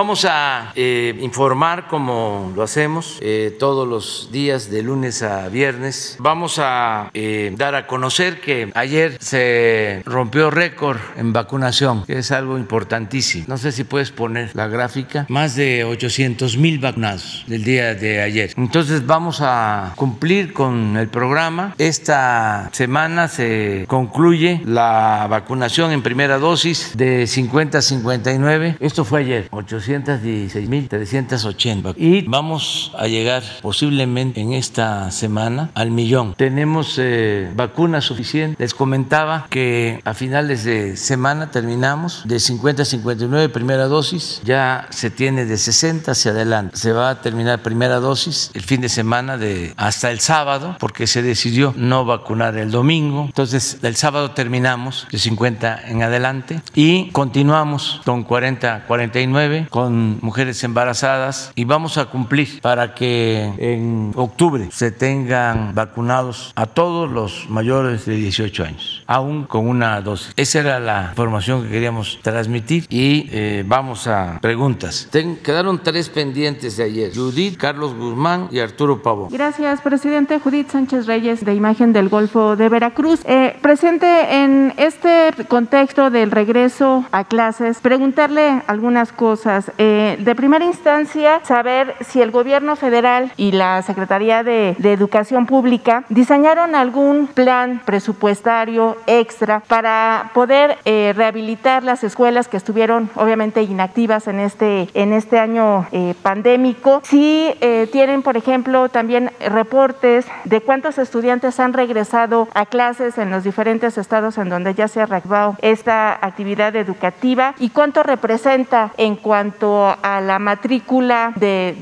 Vamos a eh, informar como lo hacemos eh, todos los días de lunes a viernes. Vamos a eh, dar a conocer que ayer se rompió récord en vacunación, que es algo importantísimo. No sé si puedes poner la gráfica. Más de 800 mil vacunados del día de ayer. Entonces vamos a cumplir con el programa. Esta semana se concluye la vacunación en primera dosis de 50 a 59. Esto fue ayer, 816.380. Y vamos a llegar posiblemente en esta semana al millón. Tenemos eh, vacunas suficientes. Les comentaba que a finales de semana terminamos de 50 a 59 primera dosis. Ya se tiene de 60 hacia adelante. Se va a terminar primera dosis el fin de semana de hasta el sábado porque se decidió no vacunar el domingo. Entonces el sábado terminamos de 50 en adelante y continuamos con 40, 49 con mujeres embarazadas y vamos a cumplir para que en octubre se tengan vacunados a todos los mayores de 18 años, aún con una dosis. Esa era la información que queríamos transmitir y eh, vamos a preguntas. quedaron tres pendientes de ayer, Judith, Carlos Guzmán y Arturo Pavón. Gracias, presidente. Judith Sánchez Reyes, de Imagen del Golfo de Veracruz. Eh, presente en este contexto del regreso a clases, preguntarle algunas cosas. Eh, de primera instancia, saber si el gobierno federal y la Secretaría de, Educación Pública diseñaron algún plan presupuestario extra para poder eh, rehabilitar las escuelas que estuvieron obviamente inactivas en este, en este año pandémico. Si tienen, por ejemplo, también reportes de cuántos estudiantes han regresado a clases en los diferentes estados en donde ya se ha reactivado esta actividad educativa y cuánto representa en cuanto a la matrícula de,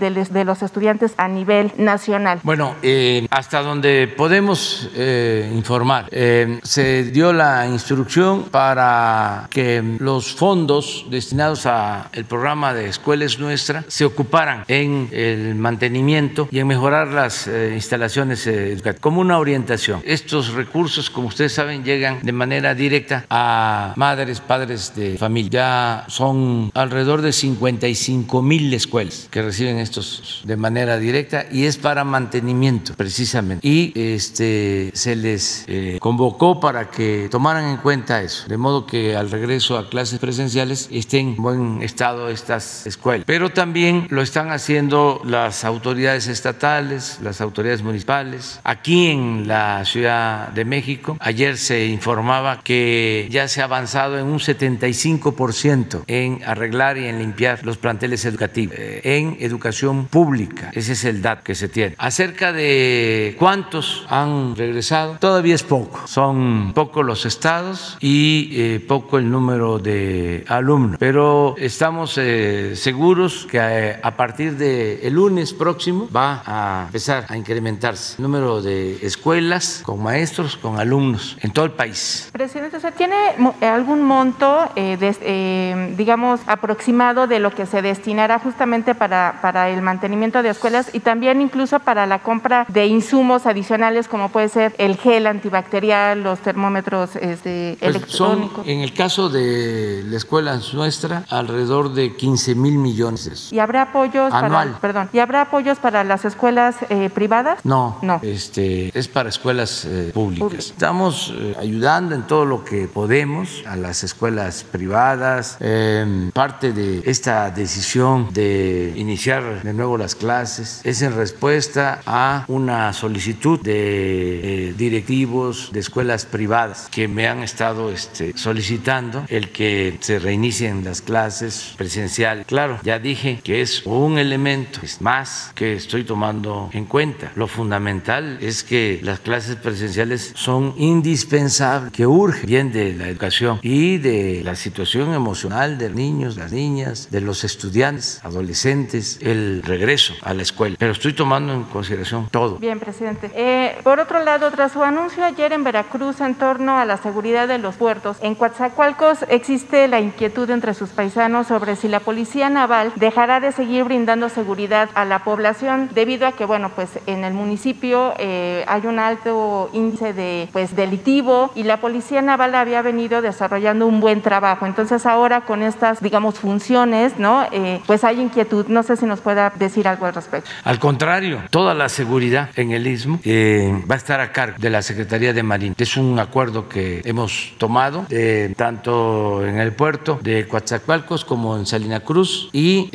los estudiantes a nivel nacional. Bueno, eh, hasta donde podemos eh, informar, eh, se dio la instrucción para que los fondos destinados al programa de Escuelas Nuestra se ocuparan en el mantenimiento y en mejorar las instalaciones educativas como una orientación. Estos recursos, como ustedes saben, llegan de manera directa a madres, padres de familia. Ya son alrededor de 55 mil escuelas que reciben estos de manera directa y es para mantenimiento precisamente. Y este, se les eh, convocó para que tomaran en cuenta eso, de modo que al regreso a clases presenciales estén en buen estado estas escuelas. Pero también lo están haciendo las autoridades estatales, las autoridades municipales. Aquí en la Ciudad de México, ayer se informaba que ya se ha avanzado en un 75% en arreglar y en limpiar los planteles educativos, eh, en educación pública. Ese es el dato que se tiene. Acerca de cuántos han regresado, todavía es poco. Son pocos los estados y eh, poco el número de alumnos. Pero estamos eh, seguros que a partir del el lunes próximo va a empezar a incrementarse el número de escuelas con maestros, con alumnos en todo el país. Presidente, ¿tiene algún monto, eh, digamos, aproximado de lo que se destinará justamente para, para el mantenimiento de escuelas y también incluso para la compra de insumos adicionales como puede ser el gel antibacterial, los termómetros este, pues electrónicos? en el caso de la escuela nuestra, alrededor de 15 mil millones. ¿Y habrá apoyos Anual. para, perdón, ¿y habrá apoyos para las escuelas eh, privadas? No, no. Este, es para escuelas eh, públicas. Estamos eh, ayudando en todo lo que podemos a las escuelas privadas. Em, parte de esta decisión de iniciar de nuevo las clases es en respuesta a una solicitud de eh, directivos de escuelas privadas que me han estado este, solicitando el que se reinicien las clases presenciales. Claro, ya dije que es un elemento es más que estoy tomando en cuenta. Lo fundamental es que las clases presenciales son indispensables, que urge bien de la educación y de la situación emocional de niños, las niñas, de los estudiantes, adolescentes, el regreso a la escuela. Pero estoy tomando en consideración todo. Bien, presidente. Eh, por otro lado, tras su anuncio ayer en Veracruz en torno a la seguridad de los puertos, en Coatzacoalcos existe la inquietud entre sus paisanos sobre si la Policía Naval dejará de seguir brindando seguridad a la población debido a que, bueno, pues en el municipio eh, hay un alto índice de, pues, delictivo y la Policía Naval había venido desarrollando un buen trabajo. Entonces ahora con estas, digamos, funciones ¿no? Eh, pues hay inquietud. No sé si nos pueda decir algo al respecto. Al contrario, toda la seguridad en el istmo eh, va a estar a cargo de la Secretaría de Marina. Es un acuerdo que hemos tomado eh, tanto en el puerto de Coatzacoalcos como en Salina Cruz y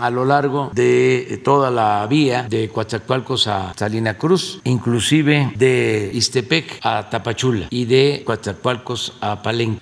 a lo largo de toda la vía de Coatzacoalcos a Salina Cruz, inclusive de Istepec a Tapachula y de Coatzacoalcos a Palén.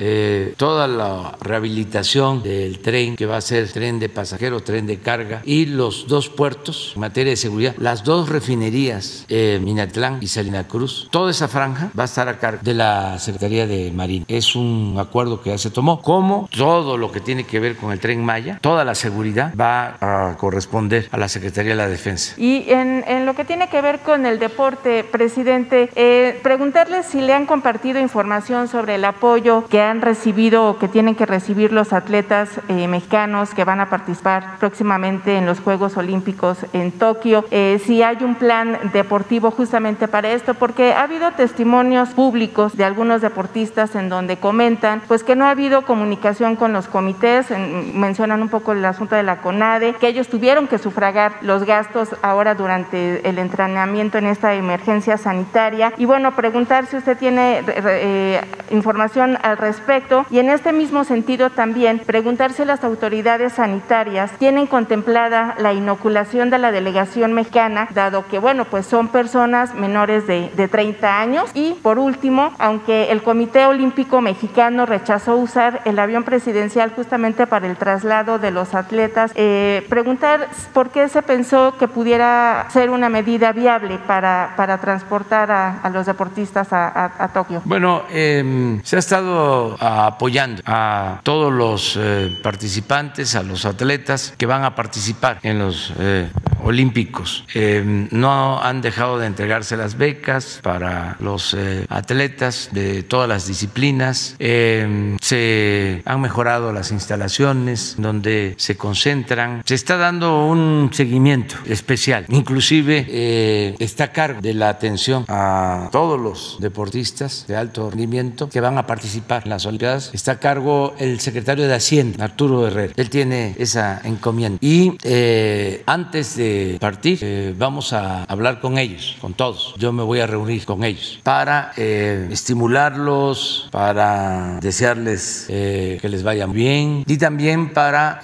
toda la rehabilitación del tren que va a ser tren de pasajeros, tren de carga y los dos puertos en materia de seguridad, las dos refinerías, eh, Minatlán y Salina Cruz, toda esa franja va a estar a cargo de la Secretaría de Marina. Es un acuerdo que ya se tomó. Como todo lo que tiene que ver con el tren Maya, toda la seguridad va a corresponder a la Secretaría de la Defensa. Y en, lo que tiene que ver con el deporte, presidente, eh, preguntarle si le han compartido información sobre el apoyo que han recibido o que tienen que recibir los atletas eh, mexicanos que van a participar próximamente en los Juegos Olímpicos en Tokio, eh, si hay un plan deportivo justamente para esto, porque ha habido testimonios públicos de algunos deportistas en donde comentan pues que no ha habido comunicación con los comités, mencionan un poco el asunto de la CONADE, que ellos tuvieron que sufragar los gastos ahora durante el entrenamiento en esta emergencia sanitaria. Y bueno, preguntar si usted tiene eh, información al respecto. Y en este mismo sentido también preguntar si las autoridades sanitarias tienen contemplada la inoculación de la delegación mexicana, dado que, bueno, pues son personas menores de, de 30 años. Y por último, aunque el Comité Olímpico Mexicano rechazó usar el avión presidencial justamente para el traslado de los atletas, eh, preguntar por qué se pensó que pudiera ser una medida viable para, transportar a, los deportistas a, Tokio. Bueno, eh, se ha estado apoyando a todos los eh, participantes, a los atletas que van a participar en los eh, Olímpicos. Eh, no han dejado de entregarse las becas para los atletas de todas las disciplinas. se han mejorado las instalaciones donde se concentran. Se está dando un seguimiento especial. Inclusive está a cargo de la atención a todos los deportistas de alto rendimiento que van a participar en las Olimpiadas. Está a cargo el secretario de Hacienda, Arturo Herrera. Él tiene esa encomienda. Y eh, antes de partir, eh, vamos a hablar con ellos, con todos. Yo me voy a reunir con ellos para eh, estimularlos, para desearles que les vaya bien y también para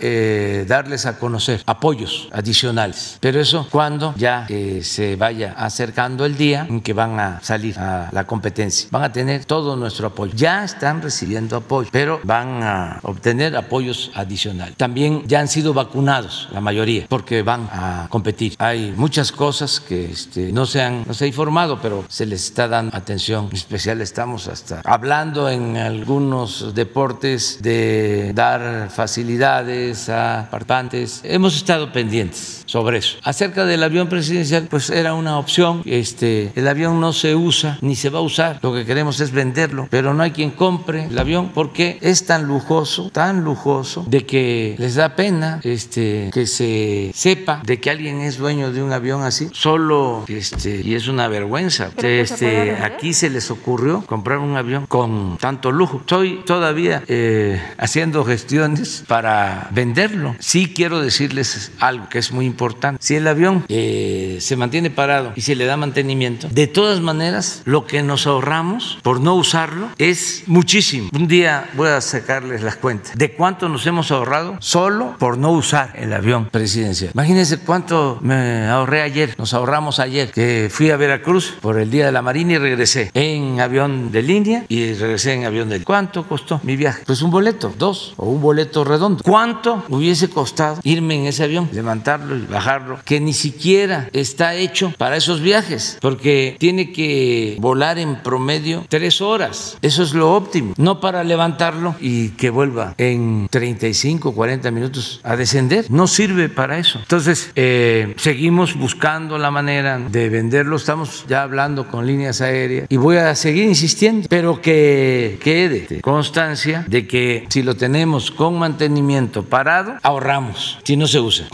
darles a conocer apoyos adicionales. Pero eso cuando ya se vaya acercando el día en que van a salir a la competencia. Van a tener todo nuestro apoyo. Ya están recibiendo apoyo, pero van a obtener apoyos adicionales. También ya han sido vacunados la mayoría porque van a competir. Hay muchas cosas que este, no, se han, no se ha informado, pero se les está dando atención especial. Estamos hasta hablando en algunos deportes de dar facilidades a participantes. Hemos estado pendientes sobre eso. Acerca del avión presidencial, pues era una opción. Este, el avión no se usa ni se va a usar. Lo que queremos es venderlo, pero no hay quien compre el avión porque es tan lujoso, tan lujoso, de que les da pena este, que se sepa de que alguien es dueño de un avión así, solo, este, y es una vergüenza. Este, aquí se les ocurrió comprar un avión con tanto lujo. Estoy todavía eh, haciendo gestiones para venderlo. Sí quiero decirles algo que es muy importante. Si el avión eh, se mantiene parado y se le da mantenimiento, de todas maneras, lo que nos ahorramos por no usarlo es muchísimo. Un día voy a sacarles las cuentas de cuánto nos hemos ahorrado solo por no usar el avión presidencial. Imagínense cuánto me ahorré ayer, nos ahorramos ayer, que fui a Veracruz por el Día de la Marina y regresé en avión de línea y regresé en avión de ¿Cuánto costó mi viaje? Pues un boleto, dos, o un boleto redondo. ¿Cuánto hubiese costado irme en ese avión, levantarlo y bajarlo, que ni siquiera está hecho para esos viajes, porque tiene que volar en promedio tres horas. Eso es lo óptimo, no para levantarlo y que vuelva en 35, 40 minutos a descender. No sirve para eso. Entonces, eh, seguimos buscando la manera de venderlo, estamos ya hablando con líneas aéreas y voy a seguir insistiendo, pero que quede constancia de que si lo tenemos con mantenimiento parado, ahorramos, si no se usa,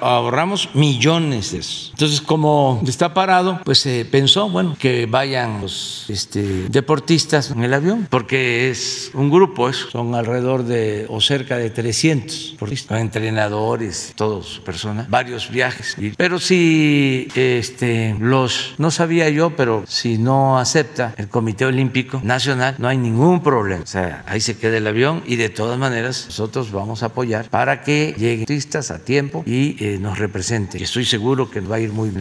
ahorramos millones de eso. Entonces, como está parado, pues se pensó, bueno, que vayan los este, deportistas en el avión, porque es un grupo, son alrededor de o cerca de 300 entrenadores, todos personas, varios viajes. Pero si este, los, no sabía yo, pero si no acepta el Comité Olímpico Nacional, no hay ningún problema. O sea, ahí se queda el avión y de todas maneras nosotros vamos a apoyar para que lleguen turistas a tiempo y eh, nos represente. Estoy seguro que va a ir muy bien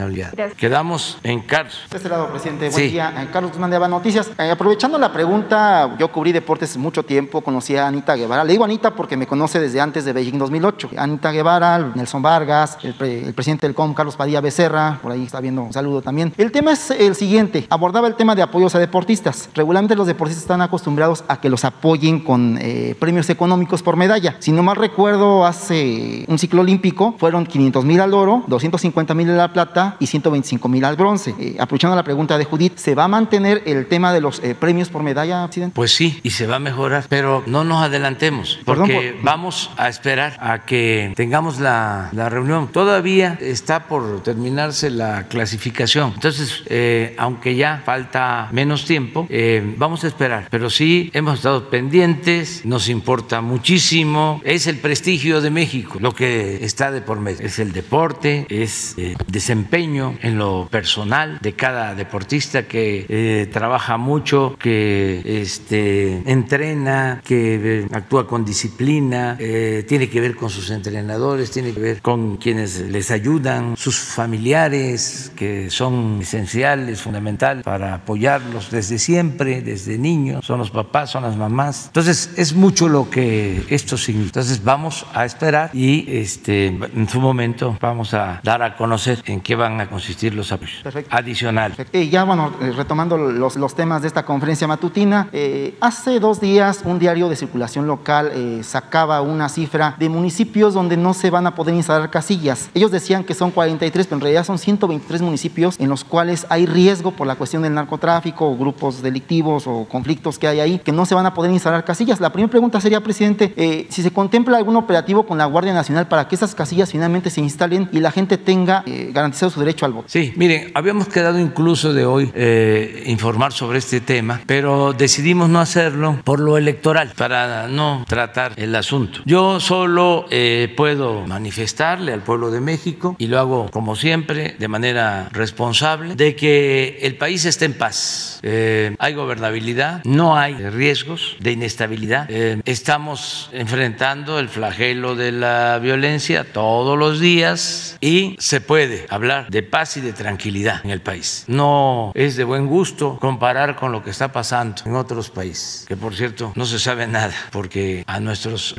Quedamos en Carlos. De este lado, presidente. Buen día. Eh, Carlos Guzmán de Noticias. Eh, aprovechando la pregunta, yo cubrí deportes mucho tiempo, conocí a Anita Guevara. Le digo Anita porque me conoce desde antes de Beijing 2008. Anita Guevara, Nelson Vargas, el, presidente del COM, Carlos Padilla Becerra, por ahí está viendo un saludo también. El tema es el siguiente. Abordaba el tema de apoyos a deportistas. Regularmente los deportistas están acostumbrados a que los apoyen con eh, premios económicos por medalla. Si no mal recuerdo, hace un ciclo olímpico fueron 500 mil al oro, 250 mil a la plata y 125 mil al bronce. Eh, aprovechando la pregunta de Judith, ¿se va a mantener el tema de los eh, premios por medalla, presidente? Pues sí, y se va a mejorar, pero no nos adelantemos, porque vamos a esperar a que tengamos la, reunión. Todavía está por terminarse la clasificación, entonces, eh, aunque ya falta menos tiempo, vamos a esperar, pero sí hemos estado pendientes, nos importa muchísimo, es el prestigio de México. Lo que está de por medio, es el deporte, es desempeño en lo personal de cada deportista que eh, trabaja mucho, que este, entrena, que eh, actúa con disciplina, eh, tiene que ver con sus entrenadores, tiene que ver con quienes les ayudan, sus familiares que son esenciales, fundamentales para apoyarlos desde siempre, desde niños, son los papás, son las mamás. Entonces es mucho lo que esto significa. Entonces vamos a esperar y este, en su momento vamos a dar a conocer en qué van a consistir los apoyos adicionales. Y ya, bueno, eh, retomando los, los, temas de esta conferencia matutina, eh, hace dos días un diario de circulación local eh, sacaba una cifra de municipios donde no se van a poder instalar casillas. Ellos decían que son 43, pero en realidad son 123 municipios en los cuales hay riesgo por la cuestión del narcotráfico grupos delictivos o conflictos que hay ahí, que no se van a poder instalar casillas. La primera pregunta sería, presidente, si se contempla algún operativo con la Guardia Nacional para que esas casillas finalmente se instalen y la gente tenga garantizado su derecho al voto. Sí, miren, habíamos quedado incluso de hoy eh, informar sobre este tema, pero decidimos no hacerlo por lo electoral, para no tratar el asunto. Yo solo eh, puedo manifestarle al pueblo de México, y lo hago como siempre, de manera responsable, de que el país está en paz. Eh, hay gobernabilidad, no hay riesgos de inestabilidad. estamos enfrentando el flagelo de la violencia todos los días y se puede hablar de paz y de tranquilidad en el país. No es de buen gusto comparar con lo que está pasando en otros países, que por cierto no se sabe nada, porque a nuestros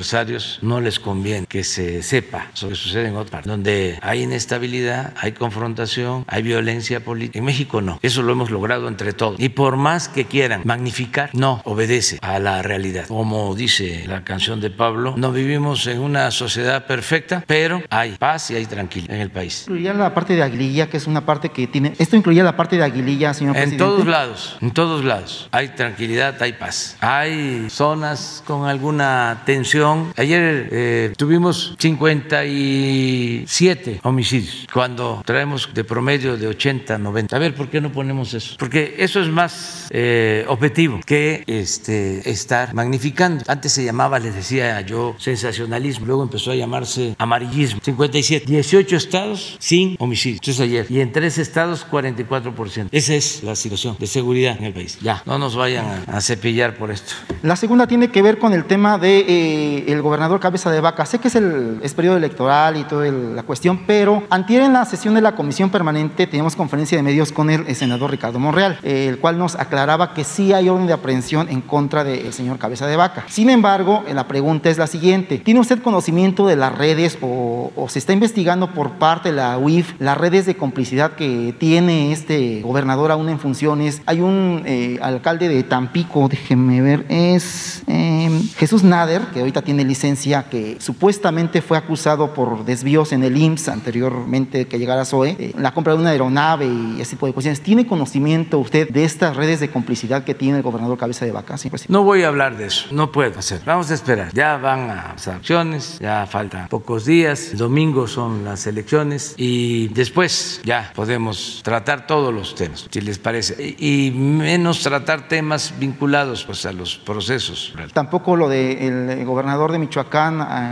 no les conviene que se sepa lo que sucede en otras partes, donde hay inestabilidad, hay confrontación, hay violencia política. En México no. Eso lo hemos logrado entre todos. Y por más que quieran magnificar, no obedece a la realidad. Como dice la canción de Pablo, no vivimos en una sociedad perfecta, pero hay paz y hay tranquilidad en el país. Incluiría la parte de Aguililla, que es una parte que tiene esto incluía la parte de Aguililla, señor en presidente. En todos lados, en todos lados. Hay tranquilidad, hay paz. Hay zonas con alguna tensión. Ayer eh, tuvimos 57 homicidios, cuando traemos de promedio de 80, 90. A ver, ¿por qué no ponemos eso? Porque eso es más eh, objetivo que este, estar magnificando. Antes se llamaba, les decía yo, sensacionalismo, luego empezó a llamarse amarillismo. 57, 18 estados sin homicidios. Entonces ayer. Y en tres estados 44%. Esa es la situación de seguridad en el país. Ya, no nos vayan a, cepillar por esto. La segunda tiene que ver con el tema de eh, gobernador Cabeza de Vaca. Sé que es el periodo electoral y toda la cuestión, pero antier en la sesión de la comisión permanente teníamos conferencia de medios con el, senador Ricardo Monreal, el cual nos aclaraba que sí hay orden de aprehensión en contra del señor Cabeza de Vaca. Sin embargo, la pregunta es la siguiente. ¿Tiene usted conocimiento de las redes o, se está investigando por parte de la UIF las redes de complicidad que tiene este gobernador aún en funciones. Hay un eh, alcalde de Tampico, déjenme ver, es em, Jesús Nader, que ahorita tiene licencia, que supuestamente fue acusado por desvíos en el IMSS anteriormente que llegara Zoe, eh, la compra de una aeronave y ese tipo de cuestiones. ¿Tiene conocimiento usted de estas redes de complicidad que tiene el gobernador Cabeza de Vaca? No voy a hablar de eso, no puedo hacer. Vamos a esperar. Ya van a las elecciones, ya faltan pocos días. El domingo son las elecciones y después ya podemos tratar todos los temas, si les parece. Y menos tratar temas vinculados pues, a los procesos. ¿Tampoco lo del gobernador de Michoacán,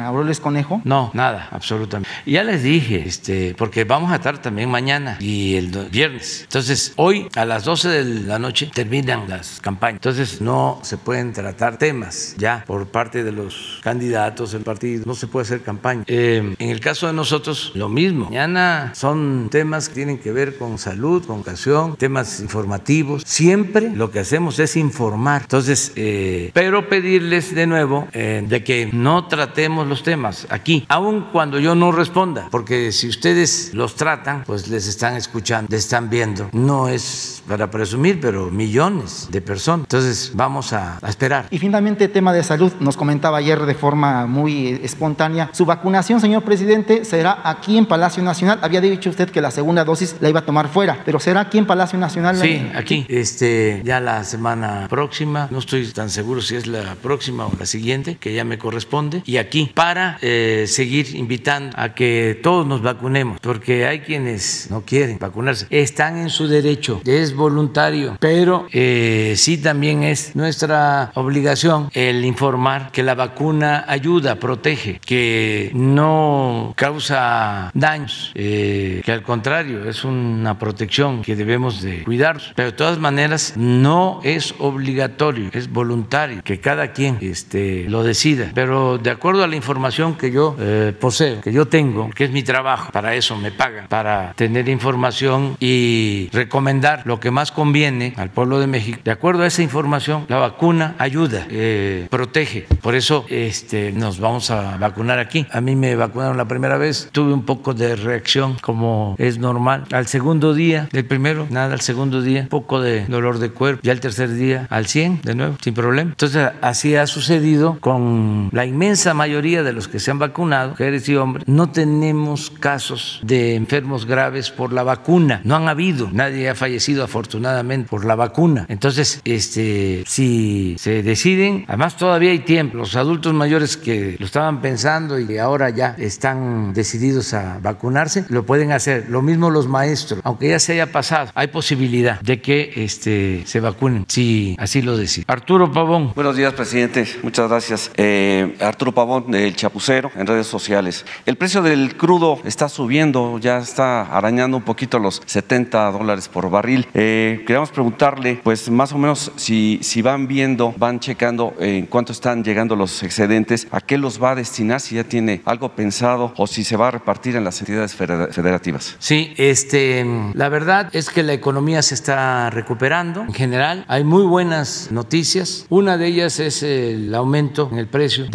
Aureles Conejo? No, nada, absolutamente. Ya les dije, este, porque vamos a estar también mañana y el viernes. Entonces, hoy a las 12 de la noche terminan las campañas. Entonces, no se pueden tratar temas ya por parte de los candidatos del partido. No se puede hacer campaña. Eh, en el caso de nosotros, lo mismo. Mañana son temas que tienen que ver con salud, con educación, temas informativos. Siempre lo que hacemos es informar. Entonces, eh, pero pedirles de nuevo eh, de que no tratemos los temas aquí, aun cuando yo no responda, porque si ustedes los tratan, pues les están escuchando, les están viendo. No es para presumir, pero millones de personas. Entonces, vamos a, a esperar. Y finalmente, tema de salud, nos comentaba ayer de forma muy espontánea, su vacunación, señor presidente, será aquí en Palacio Nacional. Había dicho usted que la segunda dosis la iba a tomar fuera, pero será aquí en Palacio Nacional. Sí, aquí. Este, ya la semana próxima, no estoy tan seguro si es la próxima o la siguiente, que ya me corresponde, y aquí para eh, seguir invitando a que todos nos vacunemos, porque hay quienes no quieren vacunarse, están en su derecho, es voluntario, pero eh, sí también es nuestra obligación el informar que la vacuna ayuda, protege, que no causa daños, eh, que al contrario es una protección que debemos de cuidar. Pero de todas maneras no es obligatorio, es voluntario, que cada quien este, lo decida. Pero de acuerdo a la información que yo eh, poseo, que yo tengo, que es mi trabajo, para eso me pagan, para tener información y recomendar lo que más conviene al pueblo de México. De acuerdo a esa información, la vacuna ayuda, eh, protege. Por eso este, nos vamos a vacunar aquí. A mí me vacunaron la primera vez, tuve un poco de reacción como es normal. Al segundo día del primero, nada, al segundo día, poco de dolor de cuerpo. Ya el tercer día, al 100 de nuevo, sin problema. Entonces, así ha sucedido con la inmensa mayoría de los que se han vacunado, mujeres y hombres. No tenemos casos de enfermos graves por la vacuna. No han habido. Nadie ha fallecido afortunadamente por la vacuna. Entonces, este, si se deciden, además todavía hay tiempo. Los adultos mayores que lo estaban pensando y ahora ya están decididos a vacunarse, lo pueden hacer. Lo mismo los maestros, aunque ya se haya pasado, hay posibilidad de que este, se vacunen, si así lo deciden. Arturo Pavón. Buenos días, presidente. Muchas gracias. Eh, Arturo Pavón, del Chapucero, en redes sociales. El precio del crudo está subiendo, ya está arañando un poquito los 70 dólares por barril. Eh, queríamos preguntarle, pues más o menos, si, si van viendo, van checando en cuánto están llegando los excedentes, a qué los va a destinar, si ya tiene algo pensado o si se va a repartir en las entidades federativas. Sí, este, la verdad es que la economía se está recuperando en general. Hay muy buenas noticias. Una de ellas es el aumento en el precio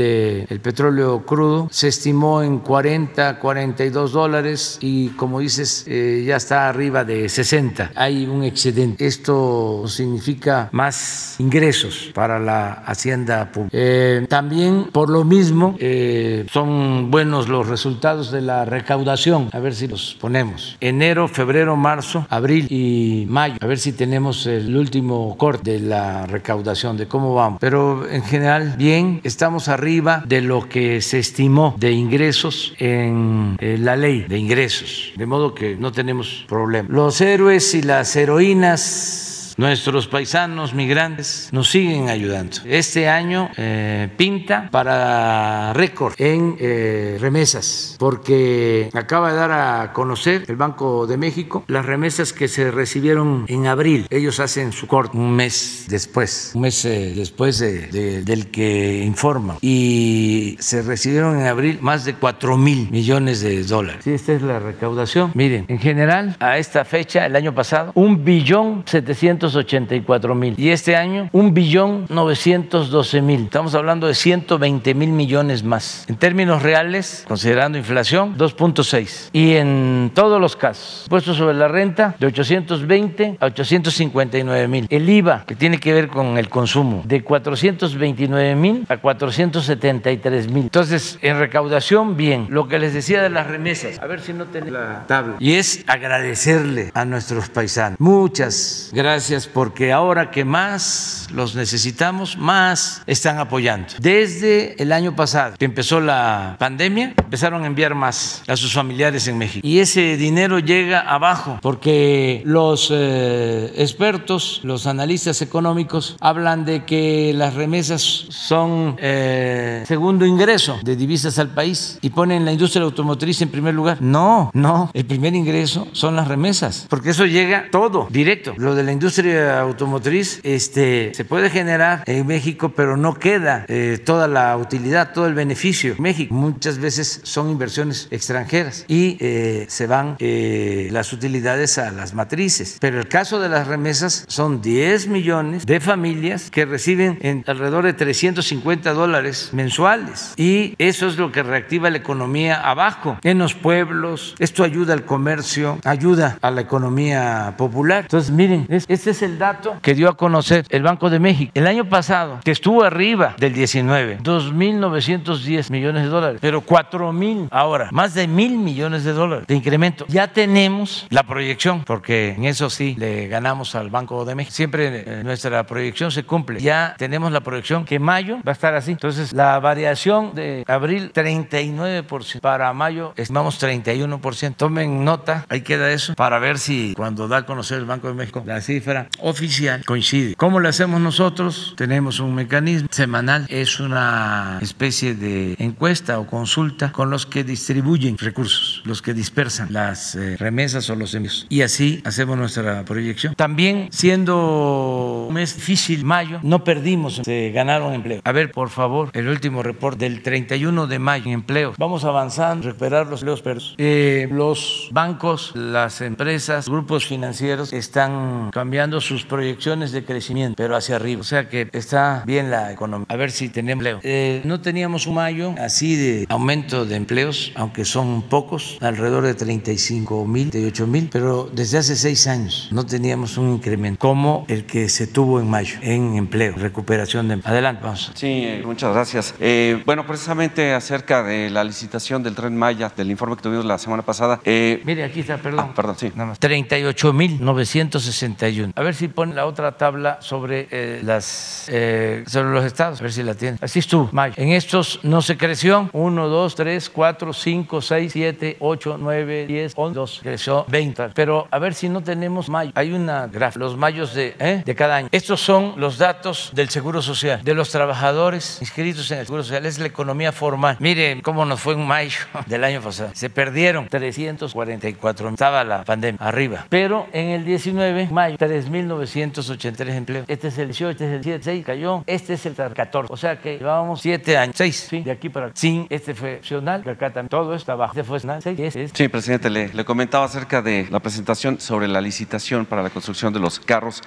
del petróleo crudo. Se estimó en 40, 42 dólares y como dices, eh, ya está arriba de 60. Hay un excedente. Esto significa más ingresos para la hacienda pública. Eh, también por lo mismo eh, son buenos los resultados de la recaudación. A ver si los ponemos. Enero, febrero, marzo, abril y mayo. A ver si tenemos el último corte de la recaudación, de cómo vamos. Pero en general, bien, estamos arriba de lo que se estimó de ingresos en eh, la ley de ingresos. De modo que no tenemos problema. Los héroes y las heroínas Nuestros paisanos migrantes nos siguen ayudando. Este año eh, pinta para récord en eh, remesas, porque acaba de dar a conocer el Banco de México las remesas que se recibieron en abril. Ellos hacen su corte un mes después, un mes eh, después del que informan. Y se recibieron en abril más de 4 mil millones de dólares. Sí, esta es la recaudación. Miren, en general, a esta fecha, el año pasado, un billón 700 484 mil. Y este año, un billón 912 mil. Estamos hablando de 120 mil millones más. En términos reales, considerando inflación, 2.6. Y en todos los casos, puestos sobre la renta, de 820 a 859 mil. El IVA, que tiene que ver con el consumo, de 429 mil a 473 mil. Entonces, en recaudación, bien. Lo que les decía de las remesas, a ver si no tenemos la tabla. Y es agradecerle a nuestros paisanos. Muchas gracias porque ahora que más los necesitamos, más están apoyando. Desde el año pasado que empezó la pandemia, empezaron a enviar más a sus familiares en México. Y ese dinero llega abajo porque los eh, expertos, los analistas económicos, hablan de que las remesas son eh, segundo ingreso de divisas al país y ponen la industria automotriz en primer lugar. No, no, el primer ingreso son las remesas, porque eso llega todo directo. Lo de la industria automotriz este, se puede generar en México, pero no queda eh, toda la utilidad, todo el beneficio. México muchas veces son inversiones extranjeras y eh, se van eh, las utilidades a las matrices. Pero el caso de las remesas son 10 millones de familias que reciben en alrededor de 350 dólares mensuales y eso es lo que reactiva la economía abajo, en los pueblos. Esto ayuda al comercio, ayuda a la economía popular. Entonces, miren, este es el dato que dio a conocer el Banco de México. El año pasado, que estuvo arriba del 19, 2.910 millones de dólares, pero 4.000 ahora, más de mil millones de dólares de incremento. Ya tenemos la proyección, porque en eso sí le ganamos al Banco de México. Siempre eh, nuestra proyección se cumple. Ya tenemos la proyección que mayo va a estar así. Entonces, la variación de abril, 39%. Para mayo, estimamos 31%. Tomen nota, ahí queda eso, para ver si cuando da a conocer el Banco de México la cifra oficial coincide. ¿Cómo lo hacemos nosotros? Tenemos un mecanismo semanal, es una especie de encuesta o consulta con los que distribuyen recursos, los que dispersan las eh, remesas o los envíos. Y así hacemos nuestra proyección. También, siendo un mes difícil, mayo, no perdimos, se ganaron empleo. A ver, por favor, el último reporte del 31 de mayo empleo. Vamos avanzando, recuperar los empleos perdidos. Eh, los bancos, las empresas, grupos financieros están cambiando sus proyecciones de crecimiento, pero hacia arriba. O sea que está bien la economía. A ver si tenemos empleo. Eh, no teníamos un mayo así de aumento de empleos, aunque son pocos, alrededor de 35 mil, 38 mil, pero desde hace seis años no teníamos un incremento como el que se tuvo en mayo en empleo, recuperación de empleo. Adelante, vamos. Sí, muchas gracias. Eh, bueno, precisamente acerca de la licitación del tren Maya, del informe que tuvimos la semana pasada. Eh, Mire, aquí está, perdón. Ah, perdón, sí. Nada más. 38.961. A ver si pone la otra tabla sobre eh, las eh, sobre los estados, a ver si la tiene. Así estuvo, mayo. En estos no se creció. 1, 2, 3, 4, 5, 6, 7, 8, 9, 10, 11, 12. Creció 20. Pero a ver si no tenemos mayo. Hay una gráfica, los mayos de, ¿eh? de cada año. Estos son los datos del Seguro Social, de los trabajadores inscritos en el Seguro Social. Es la economía formal. Miren cómo nos fue en mayo del año pasado. Se perdieron 344. Estaba la pandemia arriba. Pero en el 19, mayo, 3.983 empleos. Este es el 18, este es el 7, 6, cayó. Este es el 14. O sea que llevábamos 7 años, 6, ¿sí? de aquí para acá. Sin este fue opcional, que acá también todo está abajo. Este fue opcional, 6, este es. Sí, presidente, le, comentaba acerca de la presentación sobre la licitación para la construcción de los carros.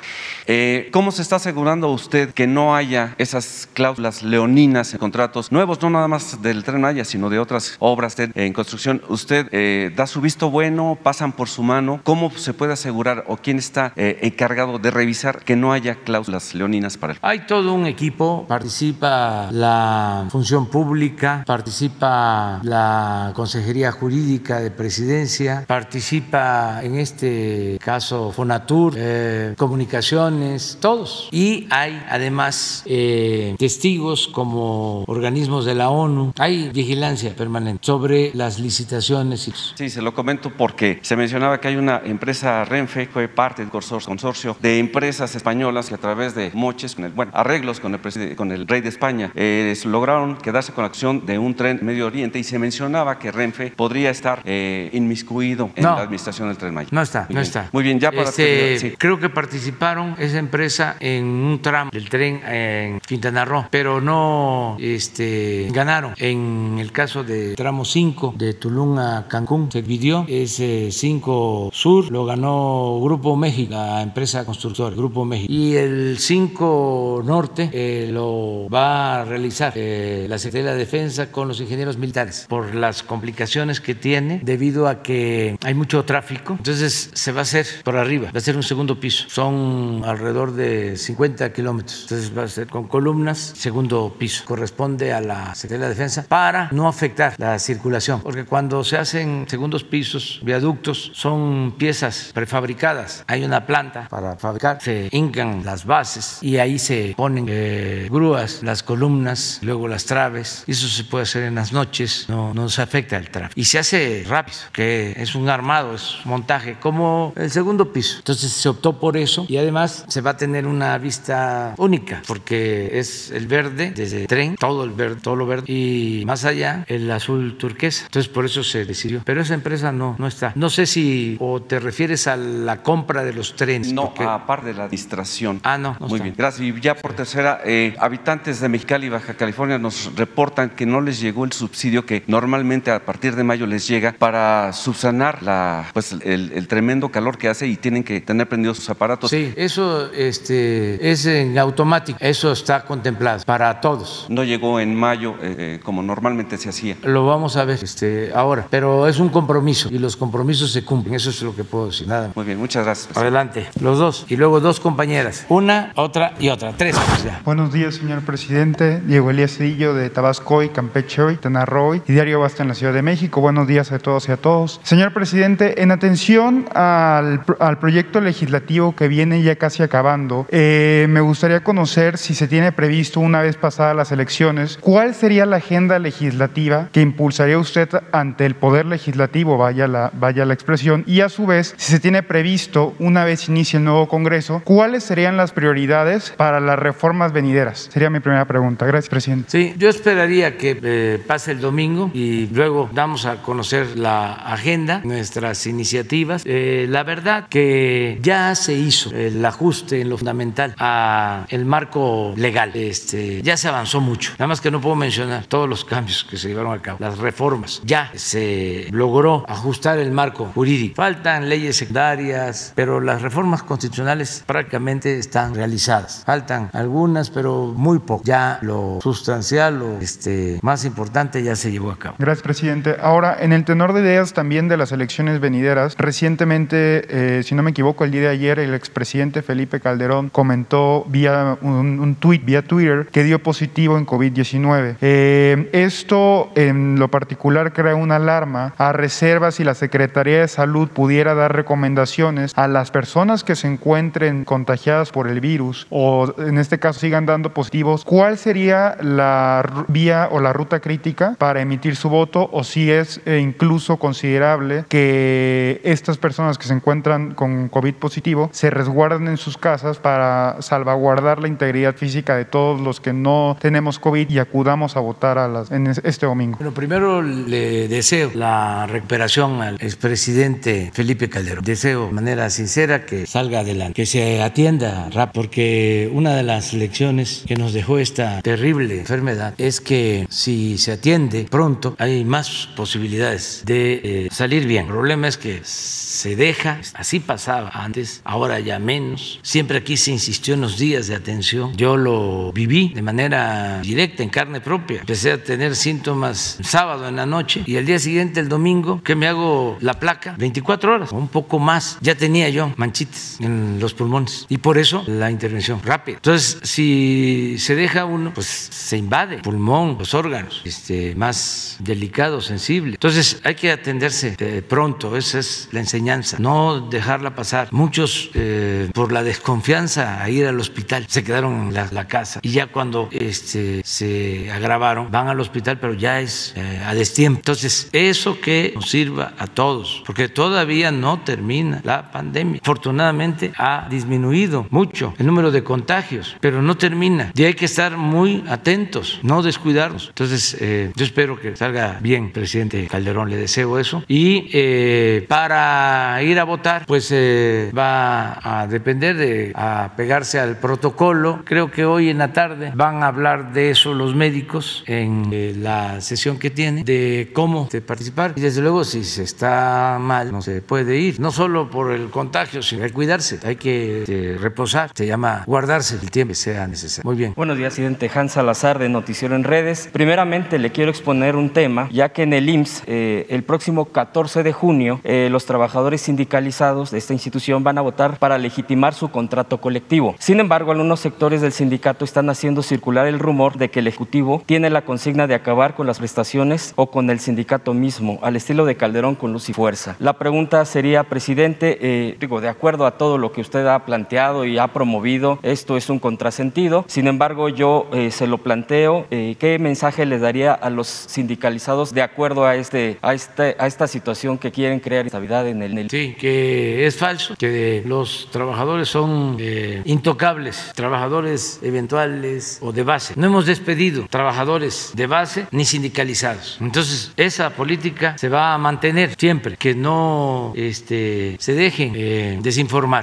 Eh, ¿Cómo se está asegurando usted que no haya esas cláusulas leoninas en contratos nuevos, no nada más del Tren Maya, sino de otras obras en construcción? ¿Usted eh, da su visto bueno, pasan por su mano? ¿Cómo se puede asegurar o quién está eh, encargado de revisar que no haya cláusulas leoninas para el Hay todo un equipo, participa la función pública, participa la Consejería Jurídica de Presidencia, participa en este caso Fonatur, eh, Comunicaciones, todos. Y hay además eh, testigos como organismos de la ONU, hay vigilancia permanente sobre las licitaciones. Sí, se lo comento porque se mencionaba que hay una empresa Renfe, fue parte del consorcio, consorcio de empresas españolas que a través de moches, con el, bueno, arreglos con el, con el rey de España, eh, lograron quedarse con la acción de un tren Medio Oriente y se mencionaba que Renfe podría estar eh, inmiscuido en No. la administración del tren Maya. No está, Muy no bien. está. Muy bien, ya para Este, terminar, sí. Creo que participaron esa empresa en un tramo del tren en Quintana Roo, pero no este, ganaron. En el caso de tramo 5 de Tulum a Cancún, se dividió ese 5 Sur, lo ganó Grupo México, la empresa empresa constructora, Grupo México. Y el 5 Norte eh, lo va a realizar eh, la Secretaría de Defensa con los ingenieros militares por las complicaciones que tiene debido a que hay mucho tráfico. Entonces se va a hacer por arriba, va a ser un segundo piso. Son alrededor de 50 kilómetros. Entonces va a ser con columnas, segundo piso. Corresponde a la Secretaría de Defensa para no afectar la circulación. Porque cuando se hacen segundos pisos, viaductos, son piezas prefabricadas. Hay una planta para fabricar, se hincan las bases y ahí se ponen eh, grúas, las columnas, luego las traves. Eso se puede hacer en las noches, no, no se afecta el tráfico. Y se hace rápido, que es un armado, es un montaje, como el segundo piso. Entonces se optó por eso y además se va a tener una vista única, porque es el verde desde el tren, todo el verde, todo lo verde, y más allá el azul turquesa. Entonces por eso se decidió. Pero esa empresa no, no está. No sé si o te refieres a la compra de los trenes. No, aparte de la distracción. Ah, no. Muy bien, gracias. Y ya por tercera, eh, habitantes de Mexicali y Baja California nos reportan que no les llegó el subsidio que normalmente a partir de mayo les llega para subsanar la, pues, el, tremendo calor que hace y tienen que tener prendidos sus aparatos. Sí, eso este, es en automático, eso está contemplado para todos. No llegó en mayo eh, eh, como normalmente se hacía. Lo vamos a ver este, ahora, pero es un compromiso y los compromisos se cumplen, eso es lo que puedo decir, nada. Muy bien, muchas gracias. Adelante, los dos y luego dos compañeras, una, otra y otra, tres. Ya. Buenos días, señor presidente. Diego Elías Cedillo de Tabasco y Campeche hoy, Tenarroy y Diario Basta en la Ciudad de México. Buenos días a todos y a todos. Señor presidente, en atención al, al proyecto legislativo que viene ya casi acabando, eh, me gustaría conocer si se tiene previsto una vez pasadas las elecciones, cuál sería la agenda legislativa que impulsaría usted ante el Poder Legislativo, vaya la, vaya la expresión, y a su vez, si se tiene previsto, una vez inicie el nuevo Congreso, cuáles serían las prioridades para las reformas venideras. Sería mi primera pregunta. Gracias, presidente. Sí, yo esperaría que eh, pase el domingo y luego damos a conocer la agenda, nuestras iniciativas. Eh, la verdad que ya se hizo el ajuste en lo fundamental a el marco legal. Este, ya se avanzó mucho. Nada más que no puedo mencionar todos los cambios que se llevaron a cabo, las reformas. Ya se logró ajustar el marco jurídico. Faltan leyes secundarias, pero las reformas constitucionales prácticamente están realizadas. Faltan algunas, pero muy poco. Ya lo sustancial, lo este, más importante ya se llevó a cabo. Gracias, presidente. Ahora, en el tenor de ideas también de las elecciones venideras, recientemente, eh, si no me equivoco, el día de ayer el expresidente Felipe Calderón comentó vía un, un vía Twitter, que dio positivo en COVID-19. Eh, esto en lo particular crea una alarma a reservas si la Secretaría de Salud pudiera dar recomendaciones a las personas que se encuentren contagiadas por el virus o en este caso sigan dando positivos, ¿cuál sería la vía o la ruta crítica para emitir su voto o si es eh, incluso considerable que estas personas que se encuentran con COVID positivo se resguarden en sus casas para salvaguardar la integridad física de todos los que no tenemos COVID y acudamos a votar a las, en este domingo? Bueno, primero le deseo la recuperación al expresidente Felipe Calderón. Deseo de manera sincera que salga adelante, que se atienda rápido, porque una de las lecciones que nos dejó esta terrible enfermedad es que si se atiende pronto hay más posibilidades de eh, salir bien. El problema es que se deja, así pasaba antes, ahora ya menos. Siempre aquí se insistió en los días de atención. Yo lo viví de manera directa, en carne propia. Empecé a tener síntomas el sábado en la noche y el día siguiente, el domingo, que me hago la placa, 24 horas, o un poco más, ya tenía yo manchitas en los pulmones. Y por eso la intervención rápida. Entonces, si se deja uno, pues se invade el pulmón, los órganos este, más delicados, sensibles. Entonces, hay que atenderse eh, pronto, esa es la enseñanza, no dejarla pasar. Muchos, eh, por la desconfianza a ir al hospital, se quedaron en la, la casa y ya cuando este, se agravaron, van al hospital, pero ya es eh, a destiempo. Entonces, eso que nos sirva a todos, porque todavía no termina la pandemia. Afortunadamente ha disminuido mucho el número de contagios, pero no termina. Y hay que estar muy atentos, no descuidarnos. Entonces, eh, yo espero que salga bien, presidente Calderón, le deseo eso. Y eh, para ir a votar, pues eh, va a depender de pegarse al protocolo. Creo que hoy en la tarde van a hablar de eso los médicos en eh, la sesión que tienen, de cómo participar. Y desde luego, si se está mal, no se puede ir, no solo por el contagio, sino hay que cuidarse, hay que este, reposar, se llama guardarse el tiempo que sea necesario. Muy bien. Buenos días, presidente Hans Salazar de Noticiero en Redes. Primeramente, le quiero exponer un tema, ya que en el IMSS, eh, el próximo 14 de junio, eh, los trabajadores sindicalizados de esta institución van a votar para legitimar su contrato colectivo. Sin embargo, algunos sectores del sindicato están haciendo circular el rumor de que el Ejecutivo tiene la consigna de acabar con las prestaciones o con el sindicato mismo, al estilo de Calderón con luz y fuerza. La pregunta sería, presidente, eh, digo, de acuerdo a todo lo que usted ha planteado y ha promovido, esto es un contrasentido. Sin embargo, yo se lo planteo, ¿qué mensaje le daría a los sindicalizados de acuerdo a, este, a, este, a esta situación que quieren crear estabilidad en el, Sí, que es falso, que los trabajadores son eh, intocables, trabajadores eventuales o de base. No hemos despedido trabajadores de base ni sindicalizados. Entonces, esa política se va a mantener siempre, que no este, se dejen eh,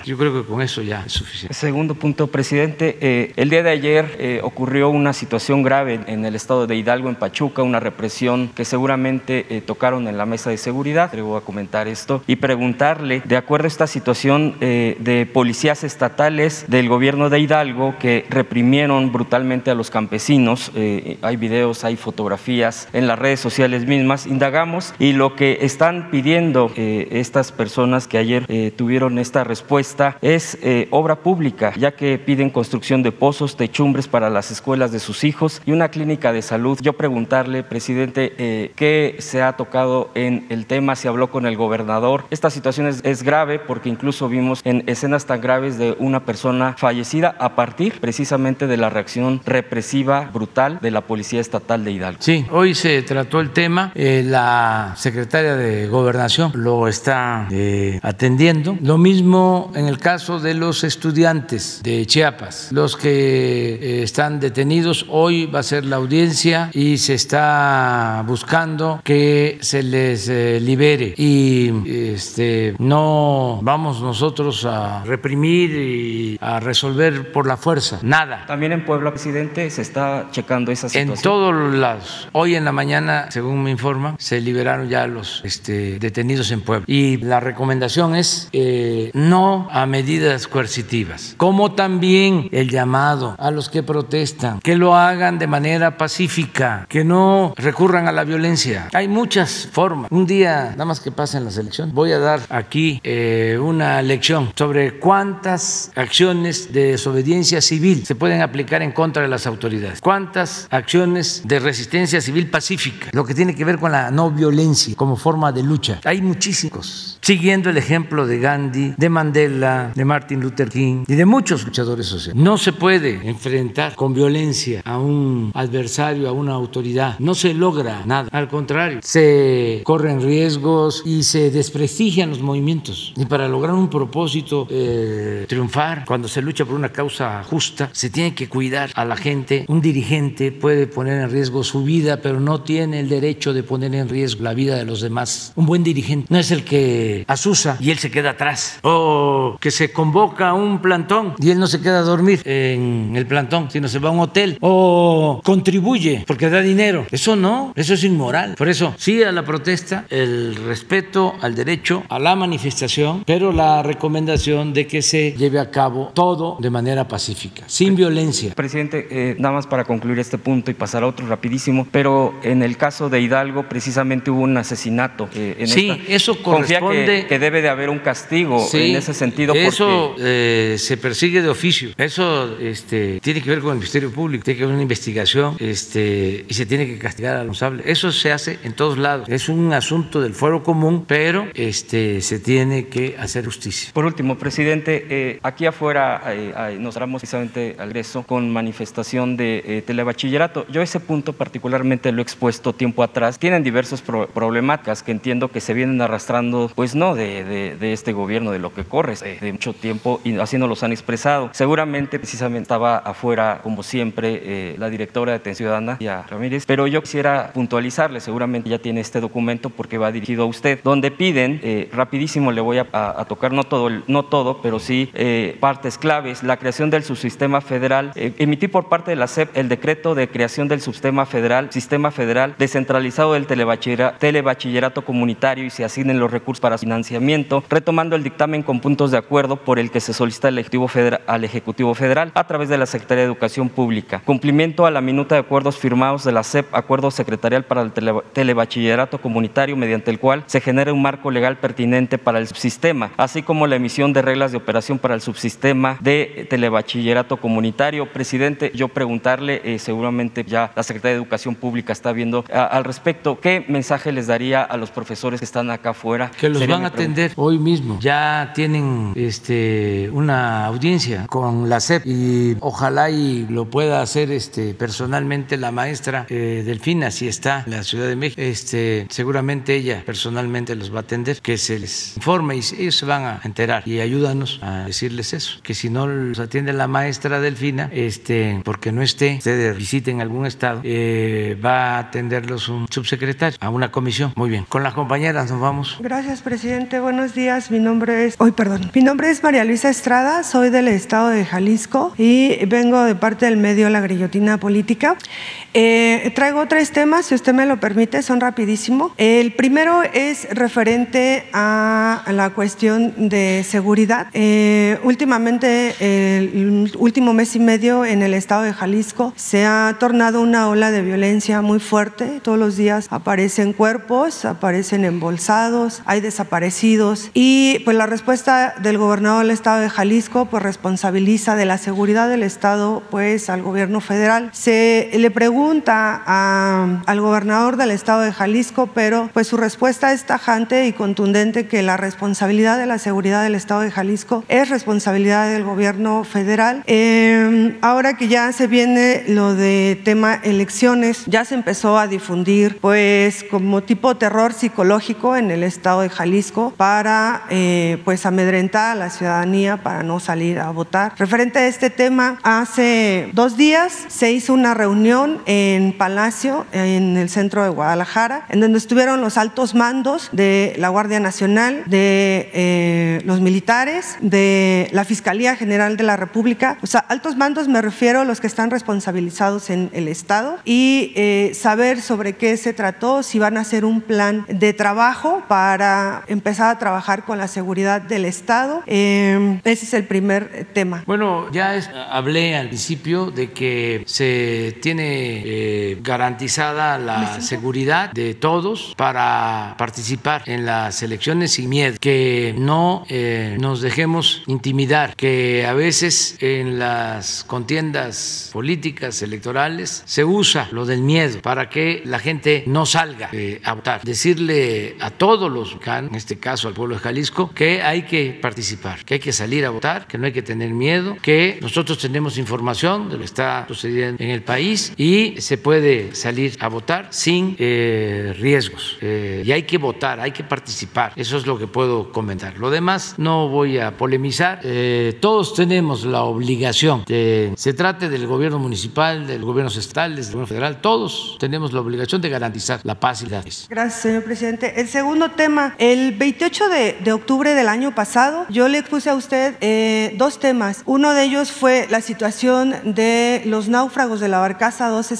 Yo creo que con eso ya es suficiente. Segundo punto, presidente. Eh, el día de ayer ocurrió una situación grave en el estado de Hidalgo, en Pachuca, una represión que seguramente tocaron en la mesa de seguridad. Le voy a comentar esto y preguntarle, de acuerdo a esta situación eh, de policías estatales del gobierno de Hidalgo que reprimieron brutalmente a los campesinos, eh, hay videos, hay fotografías en las redes sociales mismas, indagamos y lo que están pidiendo eh, estas personas que ayer tuvieron esta respuesta es obra pública, ya que piden construcción de pozos, techumbres para las escuelas de sus hijos y una clínica de salud. Yo preguntarle, presidente, ¿qué se ha tocado en el tema? ¿Se habló con el gobernador? Esta situación es, grave porque incluso vimos en escenas tan graves de una persona fallecida a partir precisamente de la reacción represiva brutal de la Policía Estatal de Hidalgo. Sí, hoy se trató el tema, eh, la secretaria de Gobernación lo está eh, atendiendo. Lo mismo en el caso de los estudiantes de Chiapas, los que eh, están detenidos. Hoy va a ser la audiencia y se está buscando que se les libere y este, no vamos nosotros a reprimir y a resolver por la fuerza, nada. También en Puebla, presidente, se está checando esa situación. En todos los lados. Hoy en la mañana, según me informan, se liberaron ya los este, detenidos en Puebla. Y la recomendación es eh, no a medidas coercitivas, como también el llamado a los que protestan, que lo hagan de manera pacífica, que no recurran a la violencia. Hay muchas formas. Un día, nada más que pasen las elecciones, voy a dar aquí eh, una lección sobre cuántas acciones de desobediencia civil se pueden aplicar en contra de las autoridades, cuántas acciones de resistencia civil pacífica, lo que tiene que ver con la no violencia como forma de lucha. Hay muchísimos. Siguiendo el ejemplo de Gandhi, de Mandela, de Martin Luther King y de muchos luchadores sociales. No se puede enfrentar con violencia a un adversario, a una autoridad. No se logra nada. Al contrario, se corren riesgos y se desprestigian los movimientos. Y para lograr un propósito eh, triunfar, cuando se lucha por una causa justa, se tiene que cuidar a la gente. Un dirigente puede poner en riesgo su vida, pero no tiene el derecho de poner en riesgo la vida de los demás. Un buen dirigente no es el que asusa y él se queda atrás. O que se convoca un plantón y él no se queda a dormir en el plantón, sino se va a un hotel. O contribuye porque da dinero. Eso no, eso es inmoral. Por eso, sí a la protesta, el respeto al derecho a la manifestación, pero la recomendación de que se lleve a cabo todo de manera pacífica, sin violencia. Presidente, eh, nada más para concluir este punto y pasar a otro rapidísimo, pero en el caso de Hidalgo precisamente hubo un asesinato. Eh, en sí, eso corresponde... Que, debe de haber un castigo en ese sentido. Eso eh, se persigue de oficio. Eso este, tiene que ver con el Ministerio Público, tiene que haber una investigación este, y se tiene que castigar al responsable. Eso se hace en todos lados. Es un asunto del fuero común, pero este, se tiene que hacer justicia. Por último, presidente, eh, aquí afuera eh, nos damos precisamente al egreso con manifestación de eh, telebachillerato. Yo ese punto particularmente lo he expuesto tiempo atrás. Tienen diversas problemáticas que entiendo que se vienen arrastrando, pues no de, este gobierno, de lo que corre, de mucho tiempo y así nos los han expresado. Seguramente precisamente estaba afuera, como siempre, la directora de Atención Ciudadana, ya Ramírez, pero yo quisiera puntualizarle, seguramente ya tiene este documento porque va dirigido a usted, donde piden Eh, rapidísimo le voy a, tocar, no todo, no todo pero sí eh, partes claves. La creación del subsistema federal. Eh, emití por parte de la SEP el decreto de creación del subsistema federal, sistema federal descentralizado del telebachillerato, comunitario y se asignen los recursos para financiamiento, retomando el dictamen con puntos de acuerdo por el que se solicita al Ejecutivo Federal, al Ejecutivo Federal a través de la Secretaría de Educación Pública. Cumplimiento a la minuta de acuerdos firmados de la SEP, acuerdo secretarial para el telebachillerato comunitario, mediante el cual se genera un marco legal pertinente para el subsistema, así como la emisión de reglas de operación para el subsistema de telebachillerato comunitario. Presidente, yo preguntarle, eh, seguramente ya la Secretaría de Educación Pública está viendo al respecto, ¿qué mensaje les daría a los profesores que están acá afuera? Que los van a atender hoy mismo. Ya tienen este, una audiencia con la SEP y ojalá y lo pueda hacer este, personalmente la maestra eh, Delfina, si está en la Ciudad de México. Este, seguramente ella personalmente los va a atender, que se les informe y ellos se van a enterar y ayúdanos a decirles eso, que si no los atiende la maestra Delfina, este, porque no esté, ustedes visiten algún estado, eh, va a atenderlos un subsecretario a una comisión. Muy bien, con las compañeras nos vamos. Gracias, presidente. Buenos días. Mi nombre es, hoy perdón, mi nombre es María Luisa Estrada, soy del estado de Jalisco y vengo de parte del medio La Grillotina Política. Eh, traigo tres temas, si usted me lo permite, son rapidísimo. El primero es referente a la cuestión de seguridad. Eh, últimamente, el último mes y medio en el estado de Jalisco se ha tornado una ola de violencia muy fuerte. Todos los días aparecen cuerpos, aparecen embolsados, hay desaparecidos y pues la respuesta del gobernador del estado de Jalisco pues responsabiliza de la seguridad del estado pues al gobierno federal. Se le pregunta al gobernador del estado de Jalisco, pero pues su respuesta es tajante y contundente que la responsabilidad de la seguridad del estado de Jalisco es responsabilidad del gobierno federal. Em, ahora que ya se viene lo de tema elecciones, ya se empezó a difundir pues como tipo terror psicológico en el estado de Jalisco para eh, pues amedrentar a la ciudadanía para no salir a votar. Referente a este tema, hace dos días se hizo una reunión en Palacio, en el centro de Guadalajara, en donde estuvieron los altos mandos de la Guardia Nacional, de eh, los militares, de la Fiscalía General de la República. O sea, altos mandos me refiero a los que están responsabilizados en el Estado y eh, saber sobre qué se trató, si van a hacer un plan de trabajo para empezar a trabajar con la seguridad del Estado. Eh, ese es el primer tema. Bueno, ya hablé al principio de que se tiene eh, garantizada la seguridad de todos para participar en las elecciones sin miedo, que no eh, nos dejemos intimidar, que a veces en las contiendas políticas electorales se usa lo del miedo para que la gente no salga eh, a votar. Decirle a todos los mexicanos, en este caso al pueblo de Jalisco, que hay que participar, que hay que salir a votar, que no hay que tener miedo, que nosotros tenemos información de lo que está sucediendo en el país y se puede salir a votar sin eh, riesgos. Eh, y hay que votar, hay que participar. Eso es lo que puedo comentar. Lo demás no voy a polemizar. Eh, todos tenemos la obligación de, se trate del gobierno municipal, del gobierno estatal, del gobierno federal, todos tenemos la obligación de garantizar la paz y la paz. Gracias, señor presidente. El segundo tema, el 28 de, de octubre del año pasado, yo le expuse a usted dos temas. Uno de ellos fue la situación de los náufragos de la barcaza 12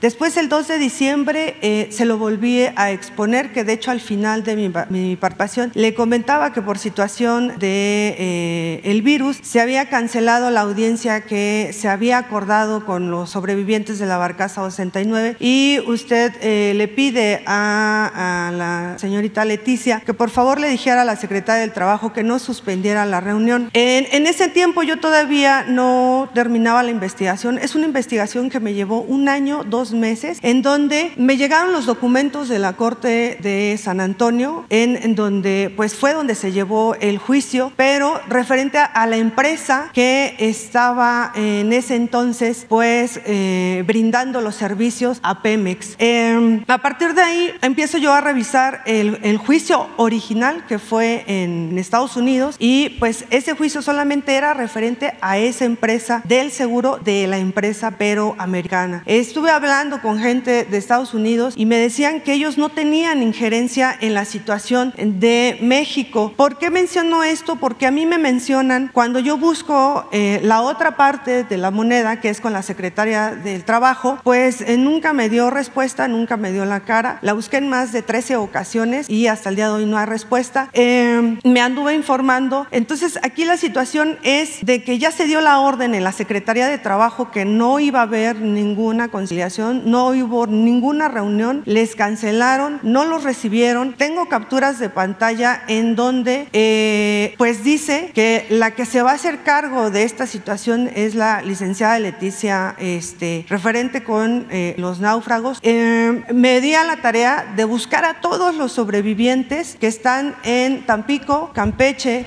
Después, el 2 de diciembre, eh, se lo volví a exponer, que de hecho al final de mi, mi participación le comentaba que por situación de eh, virus se había cancelado la audiencia que se había acordado con los sobrevivientes de la barcaza 69 y usted eh, le pide a, la señorita Leticia que por favor le dijera a la secretaria del Trabajo que no suspendiera la reunión. En, en ese tiempo yo todavía no terminaba la investigación. Es una investigación que me llevó un año, dos meses, en donde me llegaron los documentos de la Corte de San Antonio, en, donde pues fue donde se llevó el juicio, pero referente a, la empresa que estaba en ese entonces pues eh, brindando los servicios a Pemex. Em, a partir de ahí empiezo yo a revisar el, el juicio original que fue en Estados Unidos y pues ese juicio solamente era referente a esa empresa del seguro de la empresa pero americana. Estuve hablando con gente de Estados Unidos y me decían que ellos no tenían injerencia en la situación de México. ¿Por qué menciono esto? Porque a mí me mencionan cuando yo busco eh, la otra parte de la moneda, que es con la secretaria del Trabajo, pues eh, nunca me dio respuesta, nunca me dio la cara. La busqué en más de 13 ocasiones y hasta el día de hoy no hay respuesta. Eh, me informando. Entonces, aquí la situación es de que ya se dio la orden en la Secretaría de Trabajo que no iba a haber ninguna conciliación, no hubo ninguna reunión, les cancelaron, no los recibieron. Tengo capturas de pantalla en donde eh, pues dice que la que se va a hacer cargo de esta situación es la licenciada Leticia, este, referente con eh, los náufragos. Eh, me di a la tarea de buscar a todos los sobrevivientes que están en Tampico, Campeche,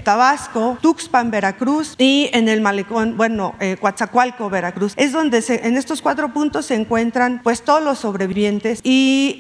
Tabasco, Tuxpan, Veracruz y en el malecón, bueno, Coatzacoalco, Veracruz. Es donde en estos cuatro puntos se encuentran pues todos los sobrevivientes y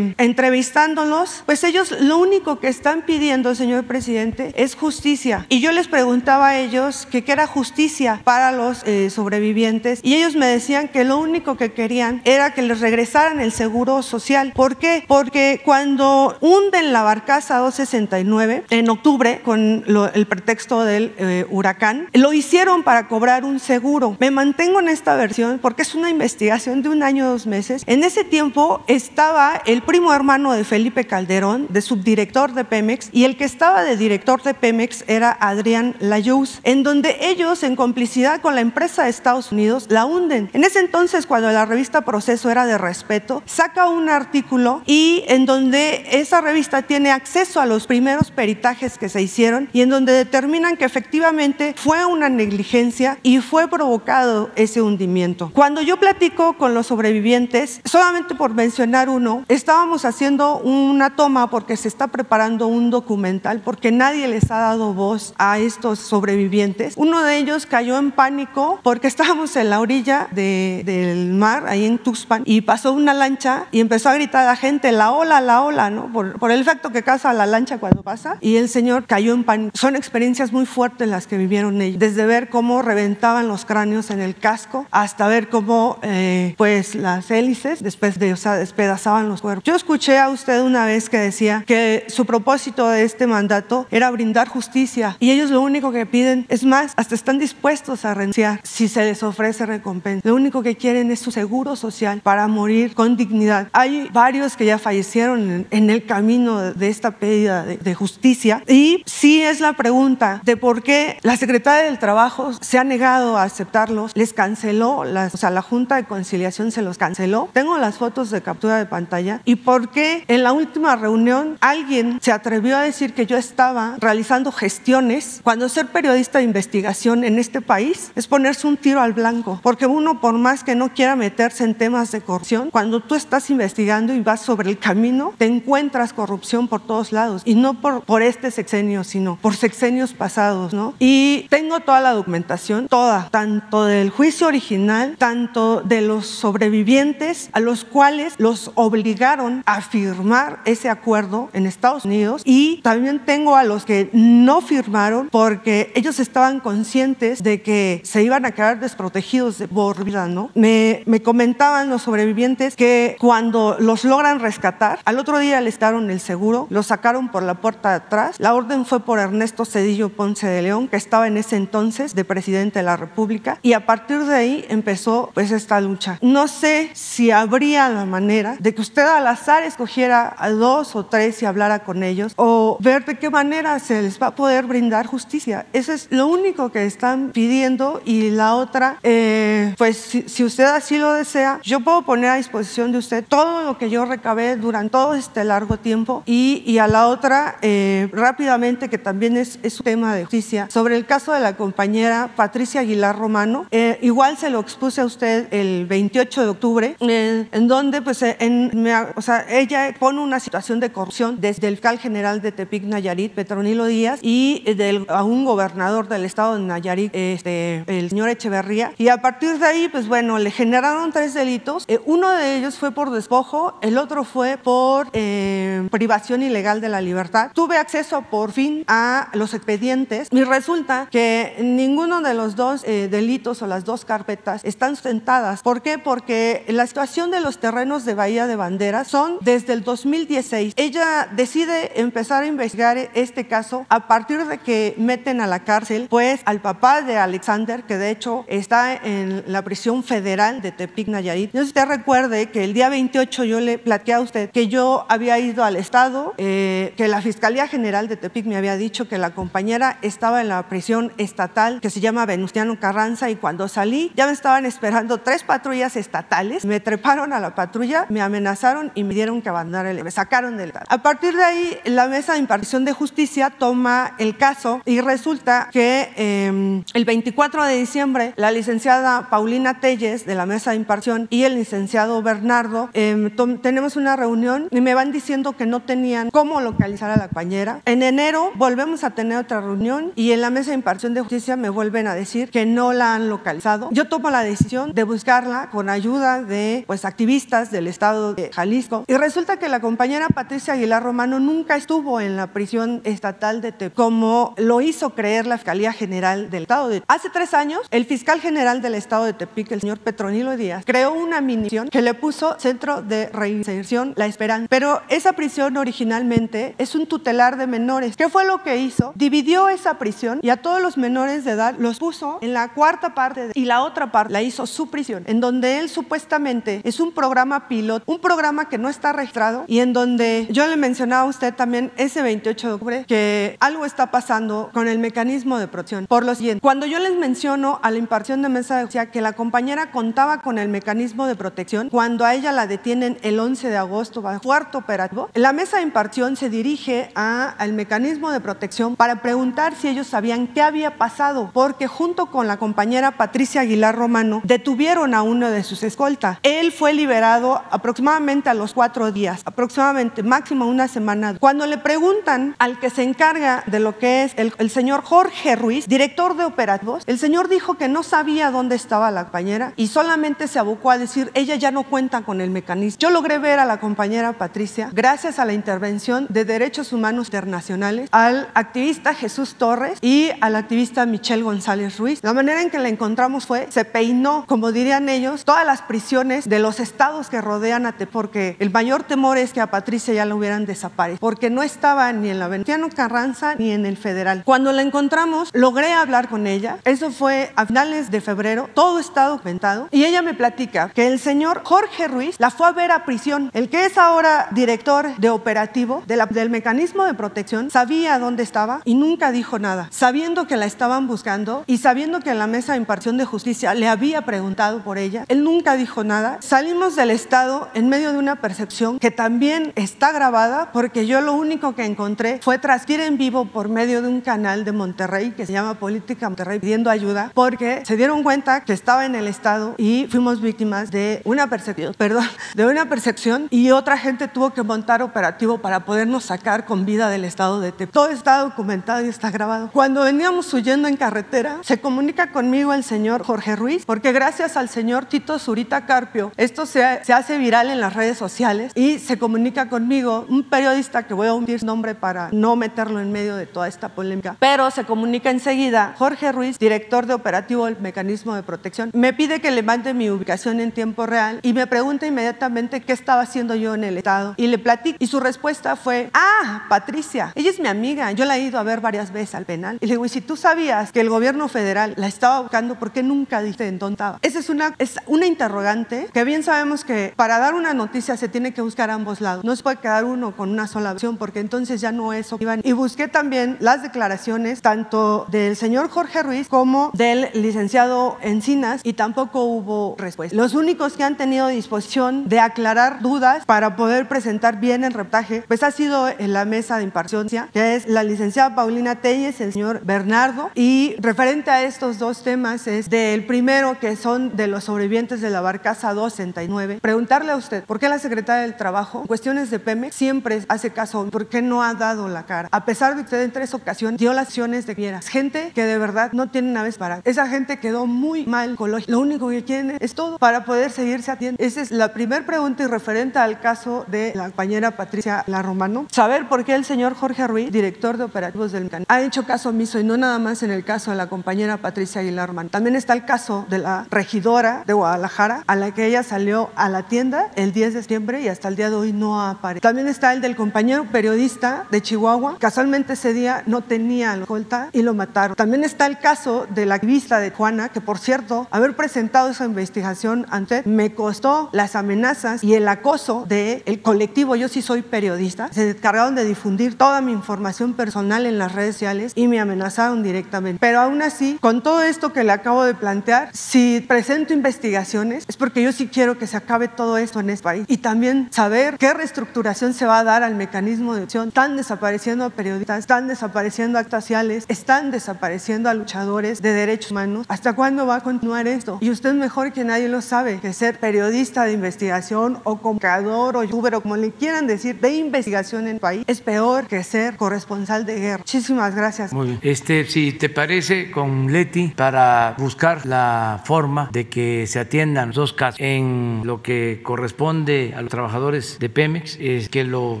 entrevistándolos, pues ellos lo único que están pidiendo, señor presidente, es justicia. Y yo les preguntaba a ellos que qué era justicia para los eh, sobrevivientes y ellos me decían que lo único que querían era que les regresaran el seguro social. ¿Por qué? Porque cuando hunden la barcaza 269 en octubre con el pretexto del eh, huracán, lo hicieron para cobrar un seguro. Me mantengo en esta versión porque es una investigación de un año, dos meses. En ese tiempo estaba el primo hermano de Felipe Calderón, de subdirector de Pemex, y el que estaba de director de Pemex era Adrián Layous, en donde ellos, en complicidad con la empresa de Estados Unidos, la hunden. En ese entonces, cuando la revista Proceso era de respeto, saca un artículo y en donde esa revista tiene acceso a los primeros peritajes que se hicieron y en donde determinan que efectivamente fue una negligencia y fue provocado ese hundimiento. Cuando yo platico con los sobrevivientes, solamente por mencionar uno, estábamos haciendo una toma porque se está preparando un documental porque nadie les ha dado voz a estos sobrevivientes. Uno de ellos cayó en pánico porque estábamos en la orilla del mar, ahí en Tuxpan, y pasó una lancha y empezó a gritar a la gente, la ola, la ola, ¿no? Por, por el efecto que causa la lancha cuando pasa, y el señor cayó en pánico. Son experiencias muy fuertes las que vivieron ellos, desde ver cómo reventaban los cráneos en el casco hasta ver cómo, eh, pues, las hélices, después de, o sea, despedazaban los cuerpos. Yo escuché a usted una vez que decía que su propósito de este mandato era brindar justicia y ellos lo único que piden es más, hasta están dispuestos a renunciar si se les ofrece recompensa. Lo único que quieren es su seguro social para morir con dignidad. Hay varios que ya fallecieron en, el camino de esta pérdida de, justicia y sí es la pregunta de por qué la Secretaría del Trabajo se ha negado a aceptarlos, les canceló, las, o sea, la Junta de Conciliación se los canceló. Tengo las fotos de captura de pantalla y por qué en la última reunión alguien se atrevió a decir que yo estaba realizando gestiones cuando ser periodista de investigación en este país es ponerse un tiro al blanco, porque uno por más que no quiera meterse en temas de corrupción, cuando tú estás investigando y vas sobre el camino, te encuentras corrupción por todos lados y no por, por este sexenio, sino por sexenios pasados, ¿no? Y tengo toda la documentación, toda, tanto del juicio original, tanto de los sobrevivientes a los cuales los obligaron a firmar ese acuerdo en Estados Unidos y también tengo a los que no firmaron porque ellos estaban conscientes de que se iban a quedar desprotegidos de por vida, ¿no? Me, me comentaban los sobrevivientes que cuando los logran rescatar, al otro día les dieron el seguro, los sacaron por la puerta de atrás. La orden fue por Ernesto Cedillo Ponce de León, que estaba en ese entonces de presidente de la República, y a partir de ahí empezó pues esta lucha. No sé si habría la manera de que usted al azar escogiera a dos o tres y hablara con ellos, o ver de qué manera se les va a poder brindar justicia. Eso es lo único que están pidiendo y la otra, eh, pues si, usted así lo desea, yo puedo poner a disposición de usted todo lo que yo recabé durante todo este largo tiempo y, y a la otra, eh, rápidamente, que también es, es, un tema de justicia, sobre el caso de la compañera Patricia Aguilar Romano, eh, igual se lo expuse a usted el 28 de octubre, en donde pues en, o sea, ella pone una situación de corrupción desde el fiscal general de Tepic Nayarit, Petronilo Díaz, y del, a un gobernador del estado de Nayarit, este, el señor Echeverría. Y a partir de ahí, pues bueno, le generaron tres delitos. Eh, uno de ellos fue por despojo, el otro fue por eh, privación ilegal de la libertad. Tuve acceso por fin a los expedientes y resulta que ninguno de los dos eh, delitos o las dos carpetas están sustentadas. ¿Por qué? Porque la situación de los terrenos de Bahía de Banderas son desde el 2016. Ella decide empezar a investigar este caso a partir de que meten a la cárcel, pues, al papá de Alexander, que de hecho está en la prisión federal de Tepic, Nayarit. No usted recuerde que el día 28 yo le platicé a usted que yo había ido al Estado, eh, que la Fiscalía General de Tepic me había dicho que la compañera estaba en la prisión estatal que se llama Venustiano Carranza y cuando salí ya me estaban esperando tres patrullas estatales, me treparon a la patrulla, me amenazaron y me dieron que abandonar el... me sacaron del... A partir de ahí, la Mesa de Impartición de Justicia toma el caso y resulta que eh, el 24 de diciembre la licenciada Paulina Telles de la Mesa de Impartición y el licenciado Bernardo eh, tenemos una reunión y me van diciendo que no tenían cómo localizar a la compañera. En enero volvemos a tener otra reunión y en la Mesa de Impartición de Justicia me vuelven a decir que no la han localizado. Yo tomo la decisión de buscarla con ayuda de pues, activistas del estado de Jalisco y resulta que la compañera Patricia Aguilar Romano nunca estuvo en la prisión estatal de Tepic, como lo hizo creer la Fiscalía General del Estado de Hace tres años, el fiscal general del Estado de Tepic, el señor Petronilo Díaz, creó una misión que le puso Centro de Reinserción La Esperanza. Pero esa prisión originalmente es un tutelar de menores. ¿Qué fue lo que hizo? Dividió esa prisión y a todos los menores de edad los puso en la cuarta parte de, y la otra parte la hizo su prisión, en donde él supuestamente es un programa piloto, un programa que no está registrado y en donde yo le mencionaba a usted también ese 28 de octubre que algo está pasando con el mecanismo de protección. Por lo siguiente, cuando yo les menciono a la impartición de mesa de justicia que la compañera contaba con el mecanismo de protección, cuando a ella la detienen el 11 de agosto bajo cuarto operativo, la mesa de impartición se dirige al mecanismo de protección para preguntar si ellos sabían qué había pasado, porque junto con la compañera Patricia Aguilar Romano detuvieron a uno de sus escoltas. Él fue liberado aproximadamente a los cuatro días, aproximadamente máximo una semana. Cuando le preguntan al que se encarga de lo que es el, el señor Jorge Ruiz, director de operativos, el señor dijo que no sabía dónde estaba la compañera y solamente se abocó a decir, ella ya no cuenta con el mecanismo. Yo logré ver a la compañera Patricia gracias a la intervención de Derechos Humanos Internacionales, al activista Jesús Torres y al activista Michelle González Ruiz. La manera en que la encontramos fue, se peinó, como dirían ellos, todas las prisiones de los estados que rodean a Te, porque el mayor temor es que a Patricia ya la hubieran desaparecido, porque no estaba ni en la Venustiano Carranza ni en el federal. Cuando la encontramos, logré hablar con ella. Eso fue a finales de febrero, todo está documentado. Y ella me platica que el señor Jorge Ruiz la fue a ver a prisión. El que es ahora director de operativo de la, del mecanismo de protección sabía dónde estaba y nunca dijo nada. Sabiendo que la estaban buscando y sabiendo que la mesa de impartición de justicia le había preguntado por ella, él nunca dijo nada. Salimos del Estado en medio de una percepción que también está grabada porque yo lo único que encontré fue transmitir en vivo por medio de un canal de Monterrey que se llama Política Monterrey pidiendo ayuda porque se dieron cuenta que estaba en el Estado y fuimos víctimas de una percepción, perdón, de una percepción y otra gente tuvo que montar operativo para podernos sacar con vida del Estado Todo está documentado y está grabado. Cuando veníamos huyendo en carretera, se comunica conmigo el señor Jorge Ruiz porque gracias al señor Tito Zurita Carpio, esto se, se hace viral en las redes sociales y se comunica conmigo un periodista que voy a su nombre para no meterlo en medio de toda esta polémica, pero se comunica enseguida Jorge Ruiz, director de operativo del mecanismo de protección, me pide que le mande mi ubicación en tiempo real y me pregunta inmediatamente qué estaba haciendo yo en el estado. Y le platico y su respuesta fue, ah, Patricia, ella es mi amiga, yo la he ido a ver varias veces al penal y le digo, y si tú sabías que el gobierno federal la estaba buscando, ¿por qué nunca dijiste en dónde estaba? Esa es una, es una interrogante que bien sabemos que para dar una noticia se tiene que buscar a ambos lados, no se puede quedar uno con una sola opción porque entonces ya no es opción. Y busqué también las declaraciones tanto del señor Jorge Ruiz como del licenciado Encinas y tampoco hubo respuesta. Los únicos que han tenido disposición de aclarar dudas para poder presentar bien el reportaje, pues ha sido en la mesa de impartición, que es la licenciada Paulina Telles, el señor Bernardo, y referente a estos dos temas es del primero que son de los sobrevivientes de la barcaza 269, preguntarle a usted, ¿por qué la secretaria del Trabajo, en cuestiones de Pemex, siempre hace caso, ¿por qué no ha dado la cara? A pesar de que usted en tres ocasiones dio las acciones de quieras, gente que de verdad no tiene vez para. Esa gente quedó muy mal con lo único que quieren es todo para poder seguirse atendiendo. Esa es la primera pregunta y referente al caso de la compañera Patricia La Romano. Saber por qué el señor Jorge Ruiz, director de operativos del mecanismo, ha hecho caso omiso y no nada más en el caso de la compañera Patricia Aguilar Romano. También está el caso de la regidora de Guadalajara, a la que ella salió a la tienda el 10 de septiembre y hasta el día de hoy no ha aparecido. También está el del compañero periodista de Chihuahua. Casualmente ese día no tenía escolta y lo mataron. También está el caso de la activista de Juana, que por cierto, haber presentado esa investigación ante me costó las amenazas y el acoso del el colectivo Yo sí soy periodista. Se encargaron de difundir toda mi información personal en las redes sociales y me amenazaron directamente. Pero aún así, con todo esto que le acabo de plantear, si presento investigaciones es porque yo sí quiero que se acabe todo esto en este país y también saber qué reestructuración se va a dar al mecanismo de acción. Están desapareciendo a periodistas, están desapareciendo a sociales, están desapareciendo a luchadores de derechos humanos. ¿Hasta cuándo va a continuar esto? Y usted mejor que nadie lo sabe, que ser periodista de investigación o comunicador o youtuber o como le quieran decir, de investigación en el país, es peor que ser corresponsal de guerra. Muchísimas gracias. Muy bien. Este, si te parece, con Leti, para buscar la forma de que se atiendan los dos casos en lo que corresponde a los trabajadores de Pemex, es que lo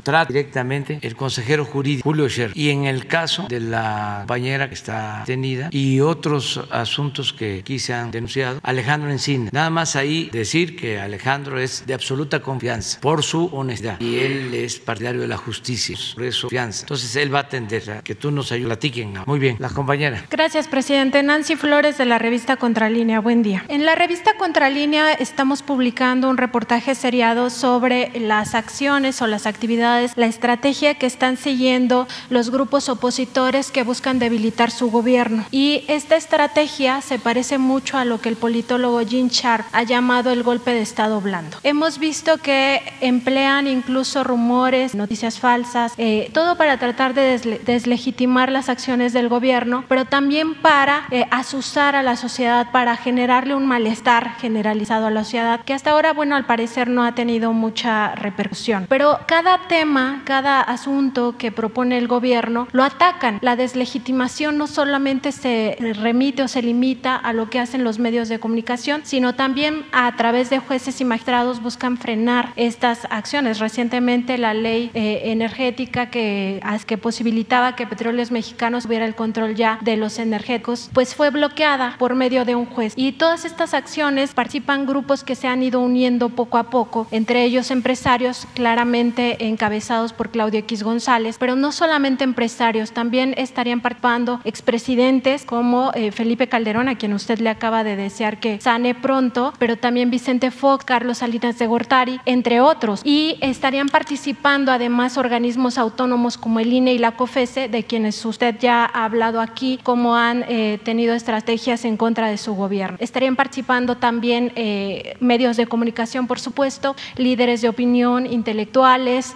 trate directamente el consejero jurídico Julio Scher. Y en el caso de la compañera que está detenida y otros asuntos que aquí se han denunciado, Alejandro Encina. Nada más ahí decir que Alejandro es de absoluta confianza por su honestidad y él es partidario de la justicia, por eso confianza. Entonces él va a atender a que tú nos ayudes, platiquen. Muy bien, las compañeras. Gracias, presidente. Nancy Flores de la revista Contralínea. Buen día. En la revista Contralínea estamos publicando un reportaje seriado sobre las acciones o las actividades, la estrategia que están siguiendo los grupos opositores que buscan debilitar su gobierno. Y esta estrategia se parece mucho a lo que el politólogo Jean Sharp ha llamado el golpe de Estado blando. Hemos visto que emplean incluso rumores, noticias falsas, eh, todo para tratar de deslegitimar las acciones del gobierno, pero también para eh, asusar a la sociedad, para generarle un malestar generalizado a la sociedad, que hasta ahora, bueno, al parecer no ha tenido mucha repercusión. Pero cada tema, cada asunto que propone el gobierno, lo atacan. La deslegitimación no solamente se remite o se limita a lo que hacen los medios de comunicación, sino también a través de jueces y magistrados buscan frenar estas acciones. Recientemente la ley eh, energética que, que posibilitaba que Petróleos Mexicanos tuviera el control ya de los energéticos, pues fue bloqueada por medio de un juez. Y todas estas acciones participan grupos que se han ido uniendo poco a poco, entre ellos empresarios claramente encabezados por Claudio X González, pero no solamente empresarios, también estarían participando expresidentes como eh, Felipe Calderón, a quien usted le acaba de desear que sane pronto, pero también Vicente Fox, Carlos Salinas de Gortari, entre otros. Y estarían participando además organismos autónomos como el INE y la COFESE, de quienes usted ya ha hablado aquí, como han eh, tenido estrategias en contra de su gobierno. Estarían participando también eh, medios de comunicación, por supuesto, líderes de opinión, intelectuales,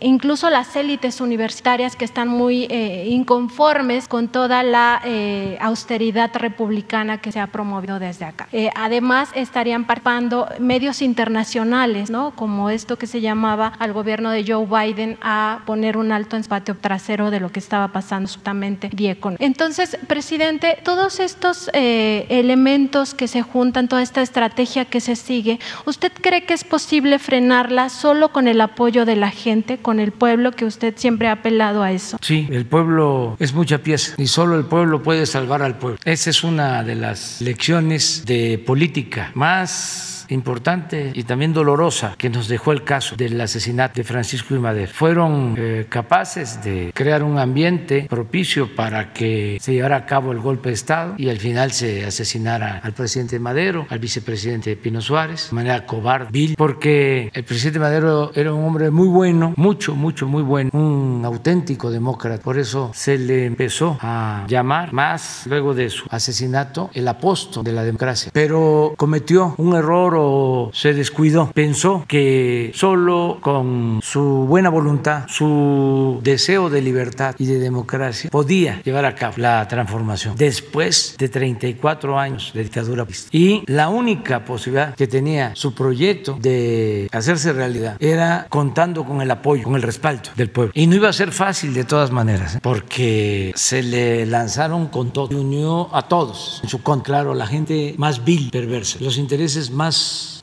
incluso las élites universitarias que están muy inconformes con toda la eh, austeridad republicana que se ha promovido desde acá. Eh, además, estarían participando medios internacionales, ¿no? como esto que se llamaba al gobierno de Joe Biden a poner un alto en patio trasero de lo que estaba pasando absolutamente Diecon. Entonces, presidente, todos estos eh, elementos que se juntan, toda esta estrategia que se sigue, ¿usted cree que es posible frenarla solo con el apoyo de la gente, con el pueblo, que usted siempre ha apelado a eso? Sí, el pueblo es mucha pieza y solo el pueblo puede salvar al pueblo. Esa es una de las lecciones de política más importante y también dolorosa que nos dejó el caso del asesinato de Francisco y Madero. Fueron eh, capaces de crear un ambiente propicio para que se llevara a cabo el golpe de Estado y al final se asesinara al presidente Madero, al vicepresidente Pino Suárez, de manera cobarde, vil, porque el presidente Madero era un hombre muy bueno, mucho, mucho, muy bueno, un auténtico demócrata. Por eso se le empezó a llamar más luego de su asesinato el apóstol de la democracia. Pero cometió un error se descuidó. Pensó que solo con su buena voluntad, su deseo de libertad y de democracia podía llevar a cabo la transformación después de 34 años de dictadura. Y la única posibilidad que tenía su proyecto de hacerse realidad era contando con el apoyo, con el respaldo del pueblo. Y no iba a ser fácil de todas maneras, ¿eh? porque se le lanzaron con todo, y unió a todos en su contra, claro, la gente más vil, perversa, los intereses más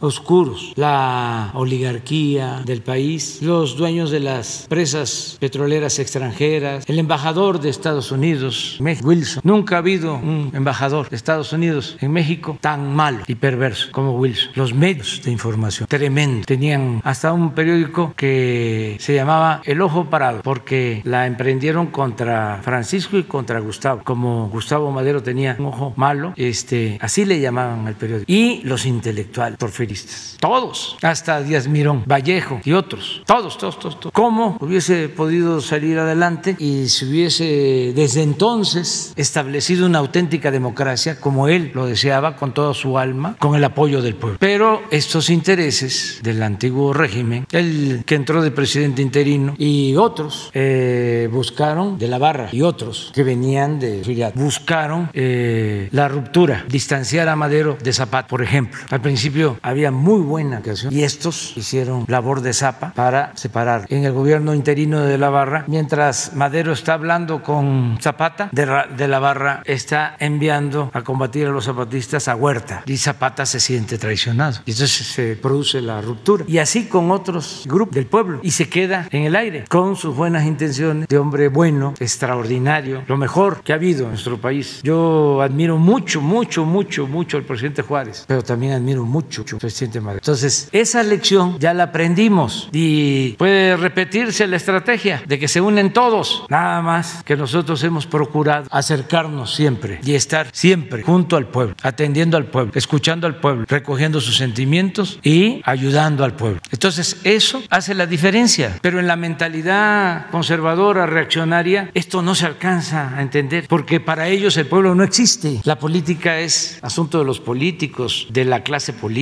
oscuros, la oligarquía del país, los dueños de las presas petroleras extranjeras, el embajador de Estados Unidos, Wilson. Nunca ha habido un embajador de Estados Unidos en México tan malo y perverso como Wilson. Los medios de información, tremendo. Tenían hasta un periódico que se llamaba El Ojo Parado, porque la emprendieron contra Francisco y contra Gustavo. Como Gustavo Madero tenía un ojo malo, este, así le llamaban al periódico. Y los intelectuales, porfiristas todos, hasta Díaz Mirón, Vallejo y otros, todos, todos, todos, todos. ¿Cómo hubiese podido salir adelante y se hubiese desde entonces establecido una auténtica democracia como él lo deseaba con toda su alma, con el apoyo del pueblo? Pero estos intereses del antiguo régimen, el que entró de presidente interino y otros eh, buscaron de la barra y otros que venían de Filiat, buscaron eh, la ruptura, distanciar a Madero de Zapata, por ejemplo. Al principio había muy buena creación y estos hicieron labor de zapa para separar. En el gobierno interino de la Barra, mientras Madero está hablando con Zapata, de, la Barra está enviando a combatir a los zapatistas a Huerta y Zapata se siente traicionado. Y entonces se produce la ruptura. Y así con otros grupos del pueblo y se queda en el aire con sus buenas intenciones de hombre bueno, extraordinario, lo mejor que ha habido en nuestro país. Yo admiro mucho, mucho, mucho, mucho al presidente Juárez, pero también admiro mucho al entonces, esa lección ya la aprendimos y puede repetirse la estrategia de que se unen todos, nada más que nosotros hemos procurado acercarnos siempre y estar siempre junto al pueblo, atendiendo al pueblo, escuchando al pueblo, recogiendo sus sentimientos y ayudando al pueblo. Entonces, eso hace la diferencia, pero en la mentalidad conservadora, reaccionaria, esto no se alcanza a entender, porque para ellos el pueblo no existe. La política es asunto de los políticos, de la clase política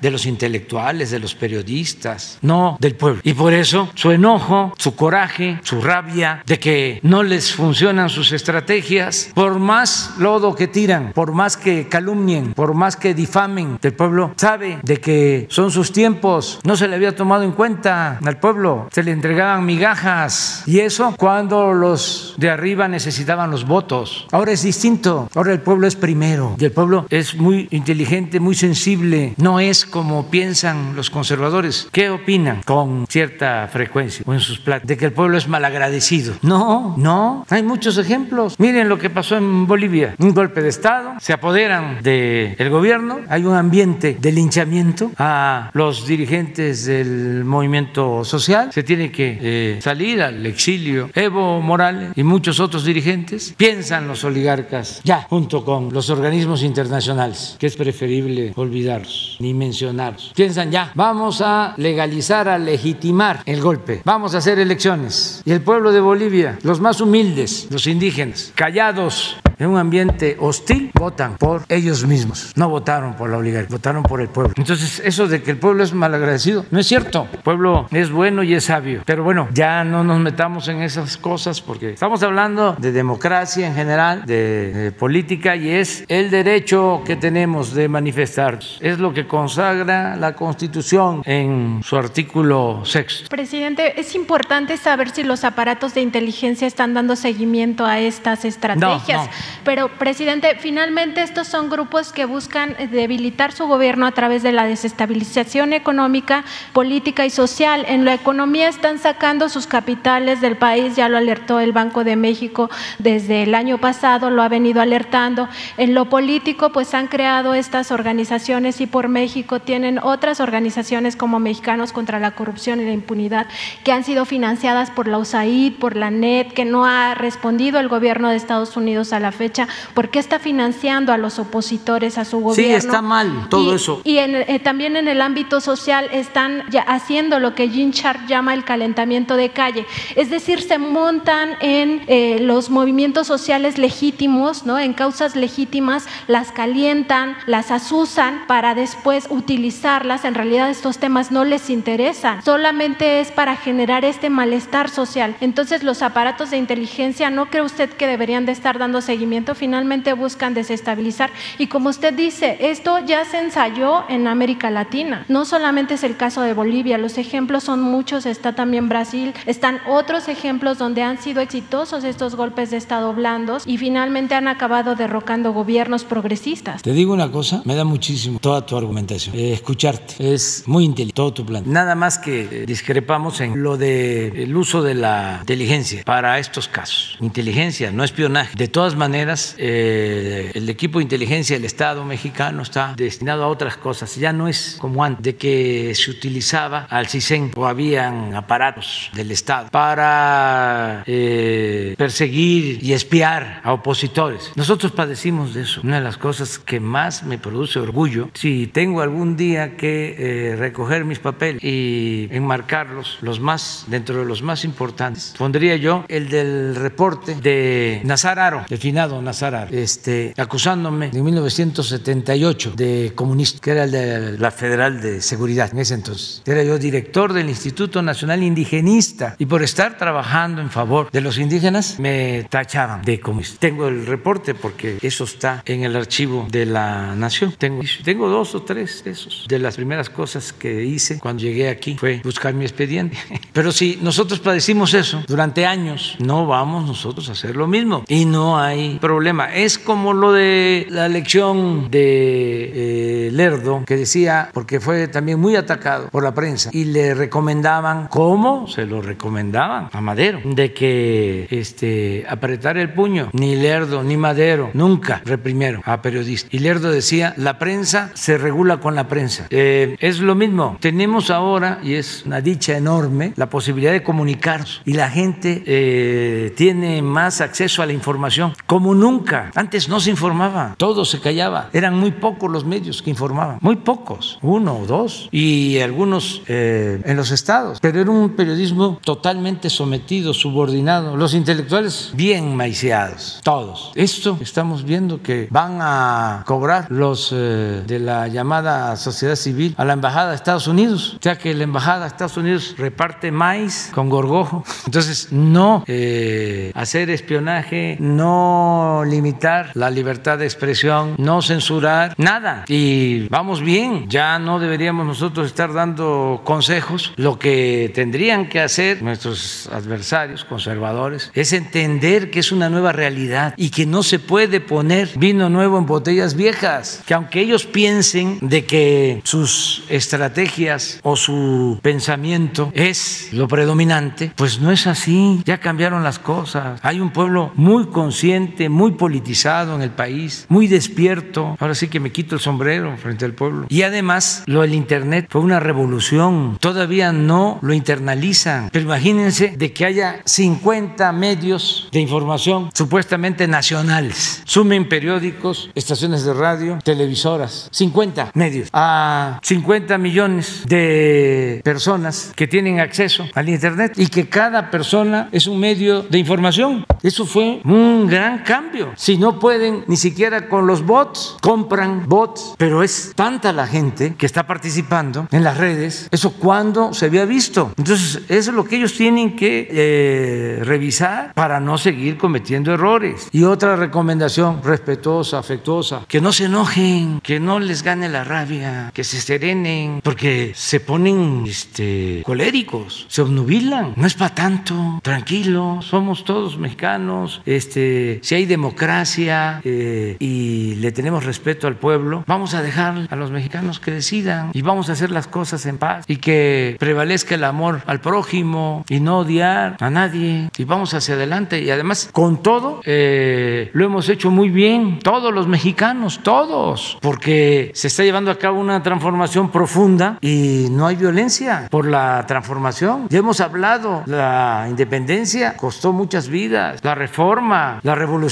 de los intelectuales, de los periodistas, no del pueblo. Y por eso su enojo, su coraje, su rabia de que no les funcionan sus estrategias, por más lodo que tiran, por más que calumnien, por más que difamen del pueblo, sabe de que son sus tiempos, no se le había tomado en cuenta al pueblo, se le entregaban migajas. Y eso cuando los de arriba necesitaban los votos. Ahora es distinto, ahora el pueblo es primero. Y el pueblo es muy inteligente, muy sensible, no es como piensan los conservadores. ¿Qué opinan con cierta frecuencia en sus platos? De que el pueblo es malagradecido. No, no. Hay muchos ejemplos. Miren lo que pasó en Bolivia. Un golpe de Estado. Se apoderan del gobierno. Hay un ambiente de linchamiento a los dirigentes del movimiento social. Se tiene que eh, salir al exilio. Evo Morales y muchos otros dirigentes piensan los oligarcas ya junto con los organismos internacionales que es preferible olvidarlos ni mencionar. Piensan ya, vamos a legalizar, a legitimar el golpe, vamos a hacer elecciones. Y el pueblo de Bolivia, los más humildes, los indígenas, callados, en un ambiente hostil, votan por ellos mismos. No votaron por la oligarquía, votaron por el pueblo. Entonces, eso de que el pueblo es malagradecido, no es cierto. El pueblo es bueno y es sabio. Pero bueno, ya no nos metamos en esas cosas porque estamos hablando de democracia en general, de, política y es el derecho que tenemos de manifestar. Es lo que consagra la Constitución en su artículo sexto. Presidente, es importante saber si los aparatos de inteligencia están dando seguimiento a estas estrategias. Pero, presidente, finalmente estos son grupos que buscan debilitar su gobierno a través de la desestabilización económica, política y social. En la economía están sacando sus capitales del país, ya lo alertó el Banco de México desde el año pasado, lo ha venido alertando. En lo político, pues han creado estas organizaciones y por México tienen otras organizaciones como Mexicanos contra la Corrupción y la Impunidad que han sido financiadas por la USAID, por la NET, que no ha respondido el gobierno de Estados Unidos a la fecha, ¿por qué está financiando a los opositores a su gobierno? Sí, está mal todo eso. Y eh, también en el ámbito social están ya haciendo lo que Jean Sharp llama el calentamiento de calle. Es decir, se montan en eh, los movimientos sociales legítimos, ¿no? en causas legítimas, las calientan, las asusan para después utilizarlas. En realidad estos temas no les interesan, solamente es para generar este malestar social. Entonces los aparatos de inteligencia, ¿no cree usted que deberían de estar dando seguimiento movimiento, finalmente buscan desestabilizar. Y como usted dice, esto ya se ensayó en América Latina. No solamente es el caso de Bolivia, los ejemplos son muchos, está también Brasil, están otros ejemplos donde han sido exitosos estos golpes de Estado blandos y finalmente han acabado derrocando gobiernos progresistas. Te digo una cosa, me da muchísimo toda tu argumentación, eh, escucharte, es muy inteligente todo tu plan. Nada más que discrepamos en lo del uso de la inteligencia para estos casos. Inteligencia, no espionaje. De todas maneras, eh, el equipo de inteligencia del Estado mexicano está destinado a otras cosas. Ya no es como antes, de que se utilizaba al CISEN o habían aparatos del Estado para eh, perseguir y espiar a opositores. Nosotros padecimos de eso. Una de las cosas que más me produce orgullo, si tengo algún día que eh, recoger mis papeles y enmarcarlos, los más, dentro de los más importantes, pondría yo el del reporte de Nazar Aro, el finado Nazar este, acusándome en 1978 de comunista, que era el de la Federal de Seguridad en ese entonces. Era yo director del Instituto Nacional Indigenista y por estar trabajando en favor de los indígenas me tachaban de comunista. Tengo el reporte porque eso está en el archivo de la Nación. Tengo, tengo dos o tres de esos. De las primeras cosas que hice cuando llegué aquí fue buscar mi expediente. Pero si nosotros padecimos eso durante años, no vamos nosotros a hacer lo mismo y no hay problema. Es como lo de la elección de eh, Lerdo que decía, porque fue también muy atacado por la prensa y le recomendaban, ¿cómo? Se lo recomendaban a Madero, de que este, apretara el puño. Ni Lerdo ni Madero nunca reprimieron a periodistas. Y Lerdo decía, la prensa se regula con la prensa. Eh, es lo mismo. Tenemos ahora, y es una dicha enorme, la posibilidad de comunicarnos y la gente eh, tiene más acceso a la información como nunca. Antes no se informaba, todo se callaba. Eran muy pocos los medios que informaban, muy pocos, uno o dos, y algunos eh, en los estados. Pero era un periodismo totalmente sometido, subordinado. Los intelectuales bien maiciados, todos. Esto estamos viendo que van a cobrar los eh, de la llamada sociedad civil a la embajada de Estados Unidos, o sea que la embajada de Estados Unidos reparte maíz con gorgojo. Entonces, no eh, hacer espionaje, no limitar la libertad de expresión, no censurar, nada. Y vamos bien, ya no deberíamos nosotros estar dando consejos. Lo que tendrían que hacer nuestros adversarios conservadores es entender que es una nueva realidad y que no se puede poner vino nuevo en botellas viejas, que aunque ellos piensen de que sus estrategias o su pensamiento es lo predominante, pues no es así, ya cambiaron las cosas. Hay un pueblo muy consciente, muy politizado en el país, muy despierto. Ahora sí que me quito el sombrero frente al pueblo. Y además, lo del Internet fue una revolución. Todavía no lo internalizan. Pero imagínense de que haya 50 medios de información supuestamente nacionales. Sumen periódicos, estaciones de radio, televisoras. 50 medios a 50 millones de personas que tienen acceso al Internet y que cada persona es un medio de información. Eso fue un gran cambio. Si no pueden ni siquiera con los bots, compran bots, pero es tanta la gente que está participando en las redes. Eso cuando se había visto. Entonces, eso es lo que ellos tienen que eh, revisar para no seguir cometiendo errores. Y otra recomendación respetuosa, afectuosa, que no se enojen, que no les gane la rabia, que se serenen, porque se ponen este, coléricos, se obnubilan. No es para tanto, tranquilo, somos todos mexicanos, este, si hay democracia eh, y le tenemos respeto al pueblo, vamos a dejar a los mexicanos que decidan y vamos a hacer las cosas en paz y que prevalezca el amor al prójimo y no odiar a nadie y vamos hacia adelante y además con todo eh, lo hemos hecho muy bien, todos los mexicanos, todos, porque se está llevando a cabo una transformación profunda y no hay violencia por la transformación. Ya hemos hablado, la independencia costó muchas vidas, la reforma, la revolución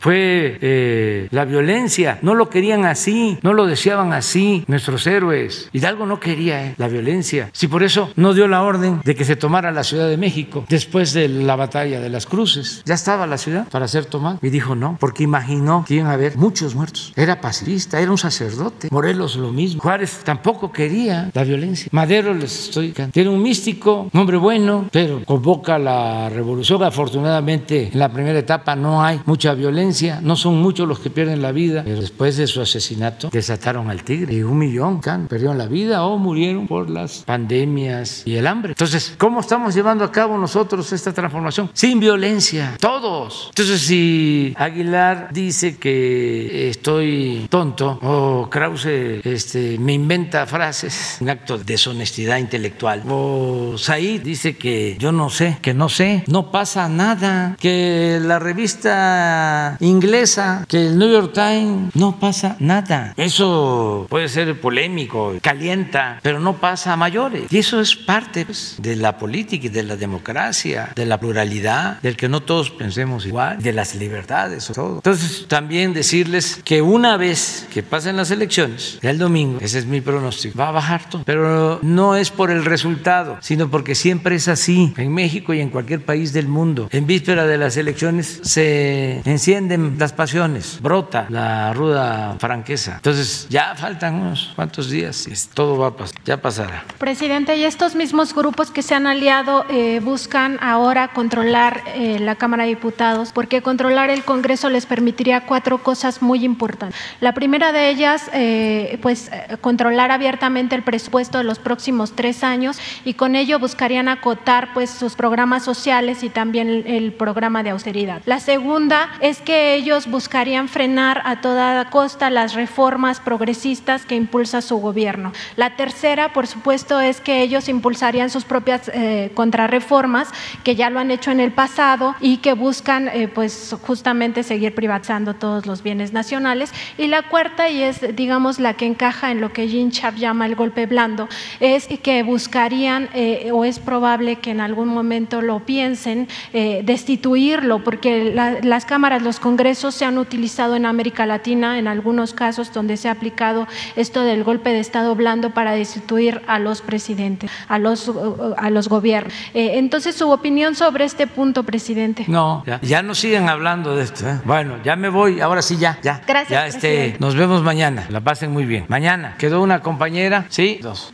fue eh, la violencia. No lo querían así, no lo deseaban así nuestros héroes. Hidalgo no quería eh, la violencia. Si por eso no dio la orden de que se tomara la Ciudad de México después de la batalla de las Cruces, ya estaba la ciudad para ser tomada y dijo no, porque imaginó que iban a haber muchos muertos. Era pacifista, era un sacerdote. Morelos lo mismo. Juárez tampoco quería la violencia. Madero les estoy tiene un místico, un hombre bueno, pero convoca la revolución. Afortunadamente, en la primera etapa no hay mucha violencia, no son muchos los que pierden la vida. Pero después de su asesinato desataron al tigre y un millón perdieron la vida o murieron por las pandemias y el hambre. Entonces, ¿cómo estamos llevando a cabo nosotros esta transformación? Sin violencia, todos. Entonces, si Aguilar dice que estoy tonto o Krause este, me inventa frases, un acto de deshonestidad intelectual, o Said dice que yo no sé, que no sé, no pasa nada, que la revista inglesa, que el New York Times, no pasa nada. Eso puede ser polémico, calienta, pero no pasa a mayores. Y eso es parte pues, de la política y de la democracia, de la pluralidad, del que no todos pensemos igual, de las libertades, todo. Entonces, también decirles que una vez que pasen las elecciones, el domingo, ese es mi pronóstico, va a bajar todo. Pero no es por el resultado, sino porque siempre es así en México y en cualquier país del mundo. En víspera de las elecciones se encienden las pasiones, brota la ruda franqueza. Entonces, ya faltan unos cuantos días y todo va a pasar, ya pasará. Presidente, y estos mismos grupos que se han aliado eh, buscan ahora controlar eh, la Cámara de Diputados, porque controlar el Congreso les permitiría cuatro cosas muy importantes. La primera de ellas, eh, pues controlar abiertamente el presupuesto de los próximos tres años y con ello buscarían acotar pues sus programas sociales y también el programa de austeridad. La segunda es que ellos buscarían frenar a toda costa las reformas progresistas que impulsa su gobierno. La tercera, por supuesto, es que ellos impulsarían sus propias eh, contrarreformas, que ya lo han hecho en el pasado y que buscan, eh, pues, justamente seguir privatizando todos los bienes nacionales. Y la cuarta, y es, digamos, la que encaja en lo que Jean Chap llama el golpe blando, es que buscarían, eh, o es probable que en algún momento lo piensen, destituirlo, porque la, las cámaras, los congresos se han utilizado en América Latina, en algunos casos donde se ha aplicado esto del golpe de Estado blando para destituir a los presidentes, a los, a los gobiernos. Eh, entonces, su opinión sobre este punto, presidente. No, ya, ya no siguen hablando de esto. ¿eh? Bueno, ya me voy, ahora sí, ya, ya. Gracias. Ya, este, nos vemos mañana. La pasen muy bien. Mañana quedó una compañera, sí, dos.